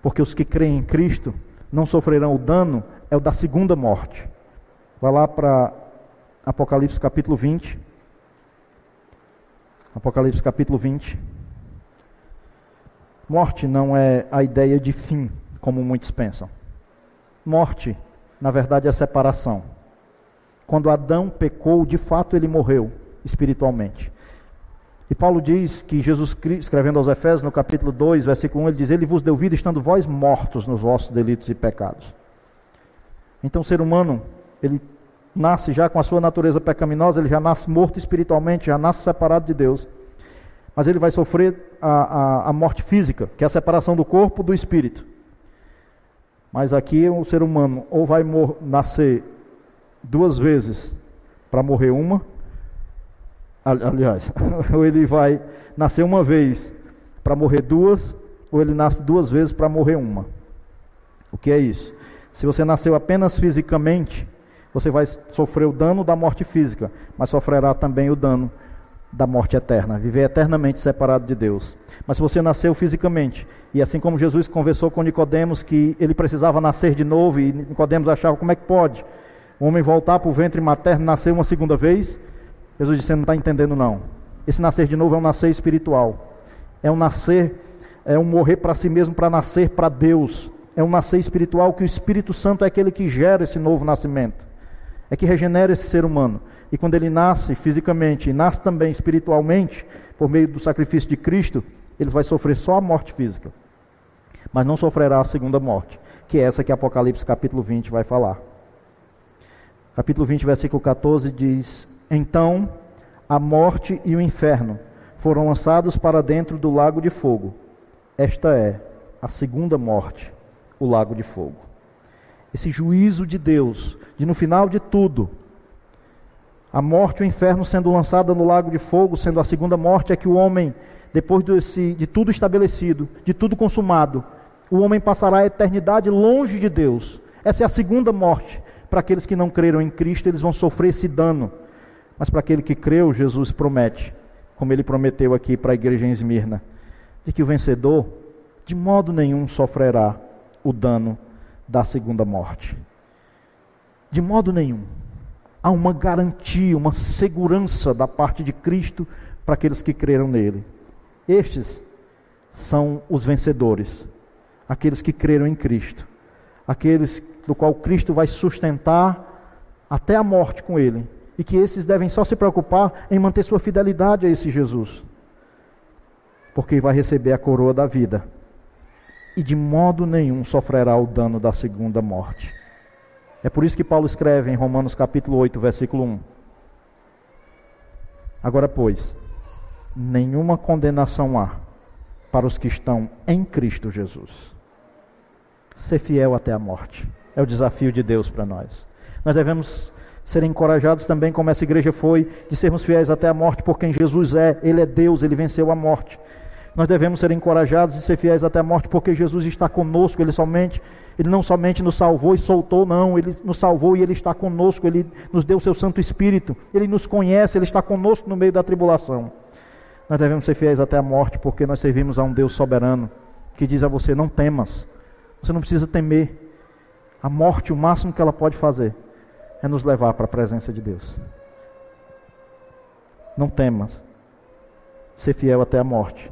porque os que creem em Cristo não sofrerão o dano, é o da segunda morte. Vai lá para Apocalipse capítulo 20. Apocalipse capítulo 20. Morte não é a ideia de fim, como muitos pensam. Morte, na verdade, é separação. Quando Adão pecou, de fato ele morreu espiritualmente. E Paulo diz que Jesus, escrevendo aos Efésios, no capítulo 2, versículo 1, ele diz: Ele vos deu vida estando vós mortos nos vossos delitos e pecados. Então, o ser humano, ele nasce já com a sua natureza pecaminosa, ele já nasce morto espiritualmente, já nasce separado de Deus. Mas ele vai sofrer a, a, a morte física, que é a separação do corpo do espírito. Mas aqui o ser humano ou vai nascer duas vezes para morrer uma, aliás, ou ele vai nascer uma vez para morrer duas, ou ele nasce duas vezes para morrer uma. O que é isso? Se você nasceu apenas fisicamente, você vai sofrer o dano da morte física, mas sofrerá também o dano da morte eterna, viver eternamente separado de Deus. Mas se você nasceu fisicamente, e assim como Jesus conversou com Nicodemos que ele precisava nascer de novo, e Nicodemos achava como é que pode o homem voltar para o ventre materno nascer uma segunda vez, Jesus disse: Você não está entendendo, não. Esse nascer de novo é um nascer espiritual, é um nascer, é um morrer para si mesmo para nascer para Deus, é um nascer espiritual que o Espírito Santo é aquele que gera esse novo nascimento é que regenera esse ser humano. E quando ele nasce fisicamente e nasce também espiritualmente, por meio do sacrifício de Cristo, ele vai sofrer só a morte física. Mas não sofrerá a segunda morte, que é essa que Apocalipse capítulo 20 vai falar. Capítulo 20, versículo 14 diz: Então a morte e o inferno foram lançados para dentro do lago de fogo. Esta é a segunda morte, o lago de fogo esse juízo de Deus, de no final de tudo, a morte e o inferno sendo lançada no lago de fogo, sendo a segunda morte, é que o homem, depois desse, de tudo estabelecido, de tudo consumado, o homem passará a eternidade longe de Deus. Essa é a segunda morte. Para aqueles que não creram em Cristo, eles vão sofrer esse dano. Mas para aquele que creu, Jesus promete, como ele prometeu aqui para a igreja em Esmirna, de que o vencedor, de modo nenhum, sofrerá o dano da segunda morte. De modo nenhum. Há uma garantia, uma segurança da parte de Cristo para aqueles que creram nele. Estes são os vencedores, aqueles que creram em Cristo, aqueles do qual Cristo vai sustentar até a morte com ele, e que esses devem só se preocupar em manter sua fidelidade a esse Jesus, porque vai receber a coroa da vida e de modo nenhum sofrerá o dano da segunda morte. É por isso que Paulo escreve em Romanos capítulo 8, versículo 1. Agora, pois, nenhuma condenação há para os que estão em Cristo Jesus. Ser fiel até a morte é o desafio de Deus para nós. Nós devemos ser encorajados também, como essa igreja foi, de sermos fiéis até a morte por quem Jesus é. Ele é Deus, ele venceu a morte. Nós devemos ser encorajados e ser fiéis até a morte, porque Jesus está conosco, ele somente ele não somente nos salvou e soltou, não, ele nos salvou e ele está conosco, ele nos deu o seu Santo Espírito, ele nos conhece, ele está conosco no meio da tribulação. Nós devemos ser fiéis até a morte, porque nós servimos a um Deus soberano que diz a você: não temas, você não precisa temer. A morte, o máximo que ela pode fazer é nos levar para a presença de Deus. Não temas, ser fiel até a morte,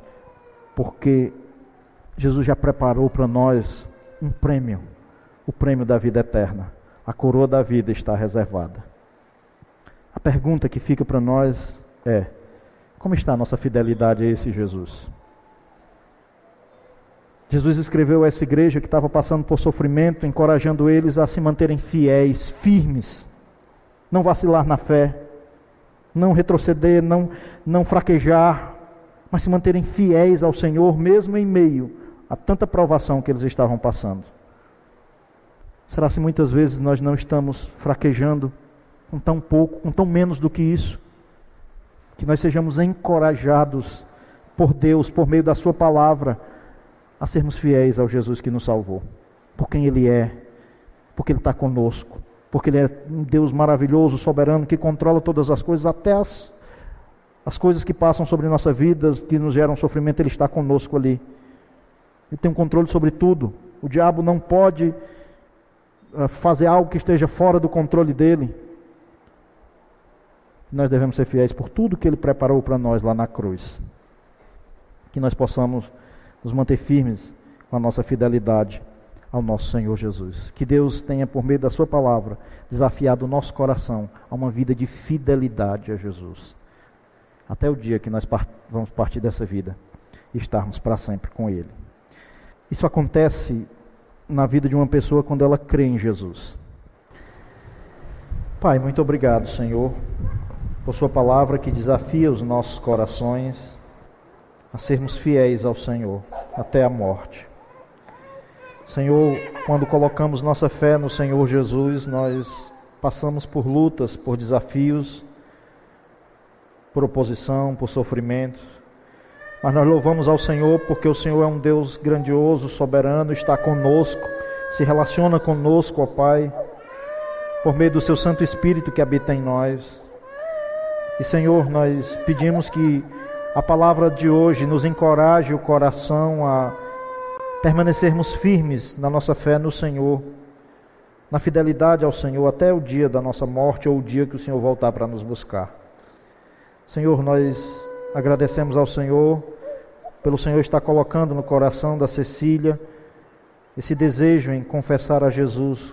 porque Jesus já preparou para nós um prêmio, o prêmio da vida eterna. A coroa da vida está reservada. A pergunta que fica para nós é: como está a nossa fidelidade a esse Jesus? Jesus escreveu a essa igreja que estava passando por sofrimento, encorajando eles a se manterem fiéis, firmes, não vacilar na fé, não retroceder, não, não fraquejar, mas se manterem fiéis ao Senhor, mesmo em meio a tanta provação que eles estavam passando. Será se muitas vezes nós não estamos fraquejando com tão pouco, com tão menos do que isso? Que nós sejamos encorajados por Deus, por meio da Sua palavra, a sermos fiéis ao Jesus que nos salvou, por quem Ele é, porque Ele está conosco, porque Ele é um Deus maravilhoso, soberano, que controla todas as coisas, até as, as coisas que passam sobre nossa vida, que nos geram sofrimento, Ele está conosco ali. Ele tem um controle sobre tudo. O diabo não pode uh, fazer algo que esteja fora do controle dele. Nós devemos ser fiéis por tudo que ele preparou para nós lá na cruz. Que nós possamos nos manter firmes com a nossa fidelidade ao nosso Senhor Jesus. Que Deus tenha, por meio da Sua palavra, desafiado o nosso coração a uma vida de fidelidade a Jesus. Até o dia que nós part vamos partir dessa vida e estarmos para sempre com Ele. Isso acontece na vida de uma pessoa quando ela crê em Jesus. Pai, muito obrigado, Senhor, por Sua palavra que desafia os nossos corações a sermos fiéis ao Senhor até a morte. Senhor, quando colocamos nossa fé no Senhor Jesus, nós passamos por lutas, por desafios, por oposição, por sofrimento. Mas nós louvamos ao Senhor porque o Senhor é um Deus grandioso, soberano, está conosco, se relaciona conosco, ó Pai, por meio do seu Santo Espírito que habita em nós. E Senhor, nós pedimos que a palavra de hoje nos encoraje o coração a permanecermos firmes na nossa fé no Senhor, na fidelidade ao Senhor até o dia da nossa morte ou o dia que o Senhor voltar para nos buscar. Senhor, nós Agradecemos ao Senhor pelo Senhor estar colocando no coração da Cecília esse desejo em confessar a Jesus.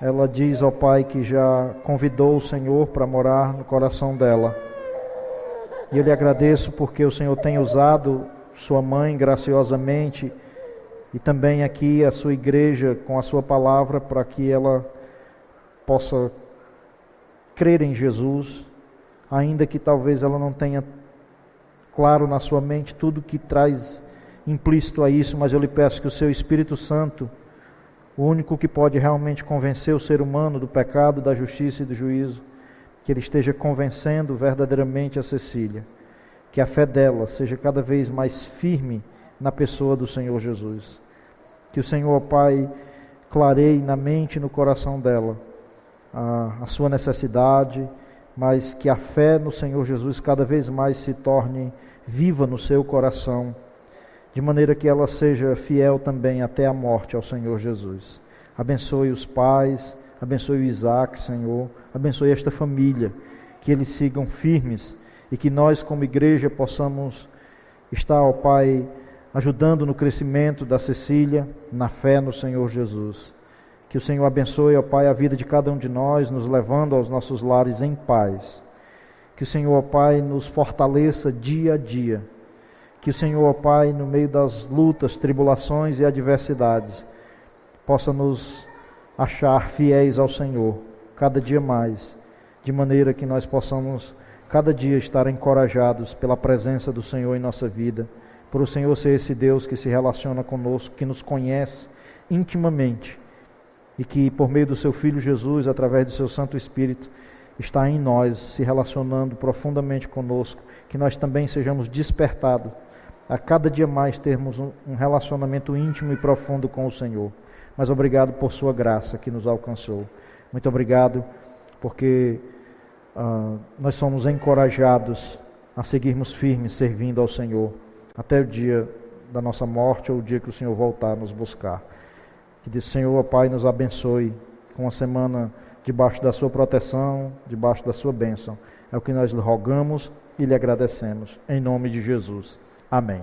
Ela diz ao Pai que já convidou o Senhor para morar no coração dela. E eu lhe agradeço porque o Senhor tem usado sua mãe graciosamente e também aqui a sua igreja com a sua palavra para que ela possa crer em Jesus ainda que talvez ela não tenha claro na sua mente tudo que traz implícito a isso, mas eu lhe peço que o seu Espírito Santo, o único que pode realmente convencer o ser humano do pecado, da justiça e do juízo, que ele esteja convencendo verdadeiramente a Cecília, que a fé dela seja cada vez mais firme na pessoa do Senhor Jesus. Que o Senhor, Pai, clareie na mente e no coração dela a, a sua necessidade, mas que a fé no Senhor Jesus cada vez mais se torne viva no seu coração, de maneira que ela seja fiel também até a morte ao Senhor Jesus. Abençoe os pais, abençoe o Isaac, Senhor, abençoe esta família, que eles sigam firmes e que nós, como igreja, possamos está, ó Pai, ajudando no crescimento da Cecília, na fé no Senhor Jesus. Que o Senhor abençoe, ó Pai, a vida de cada um de nós, nos levando aos nossos lares em paz. Que o Senhor, ó Pai, nos fortaleça dia a dia. Que o Senhor, ó Pai, no meio das lutas, tribulações e adversidades, possa nos achar fiéis ao Senhor, cada dia mais, de maneira que nós possamos cada dia estar encorajados pela presença do Senhor em nossa vida, por o Senhor ser esse Deus que se relaciona conosco, que nos conhece intimamente e que, por meio do seu Filho Jesus, através do seu Santo Espírito, está em nós, se relacionando profundamente conosco, que nós também sejamos despertados a cada dia mais termos um, relacionamento íntimo e profundo com o Senhor. Mas obrigado por Sua graça que nos alcançou. Muito obrigado, porque uh, nós somos encorajados a seguirmos firmes servindo ao Senhor até o dia da nossa morte ou o dia que o Senhor voltar a nos buscar. Que o Senhor, Pai, nos abençoe com uma semana debaixo da sua proteção, debaixo da sua bênção. É o que nós lhe rogamos e lhe agradecemos. Em nome de Jesus. Amém.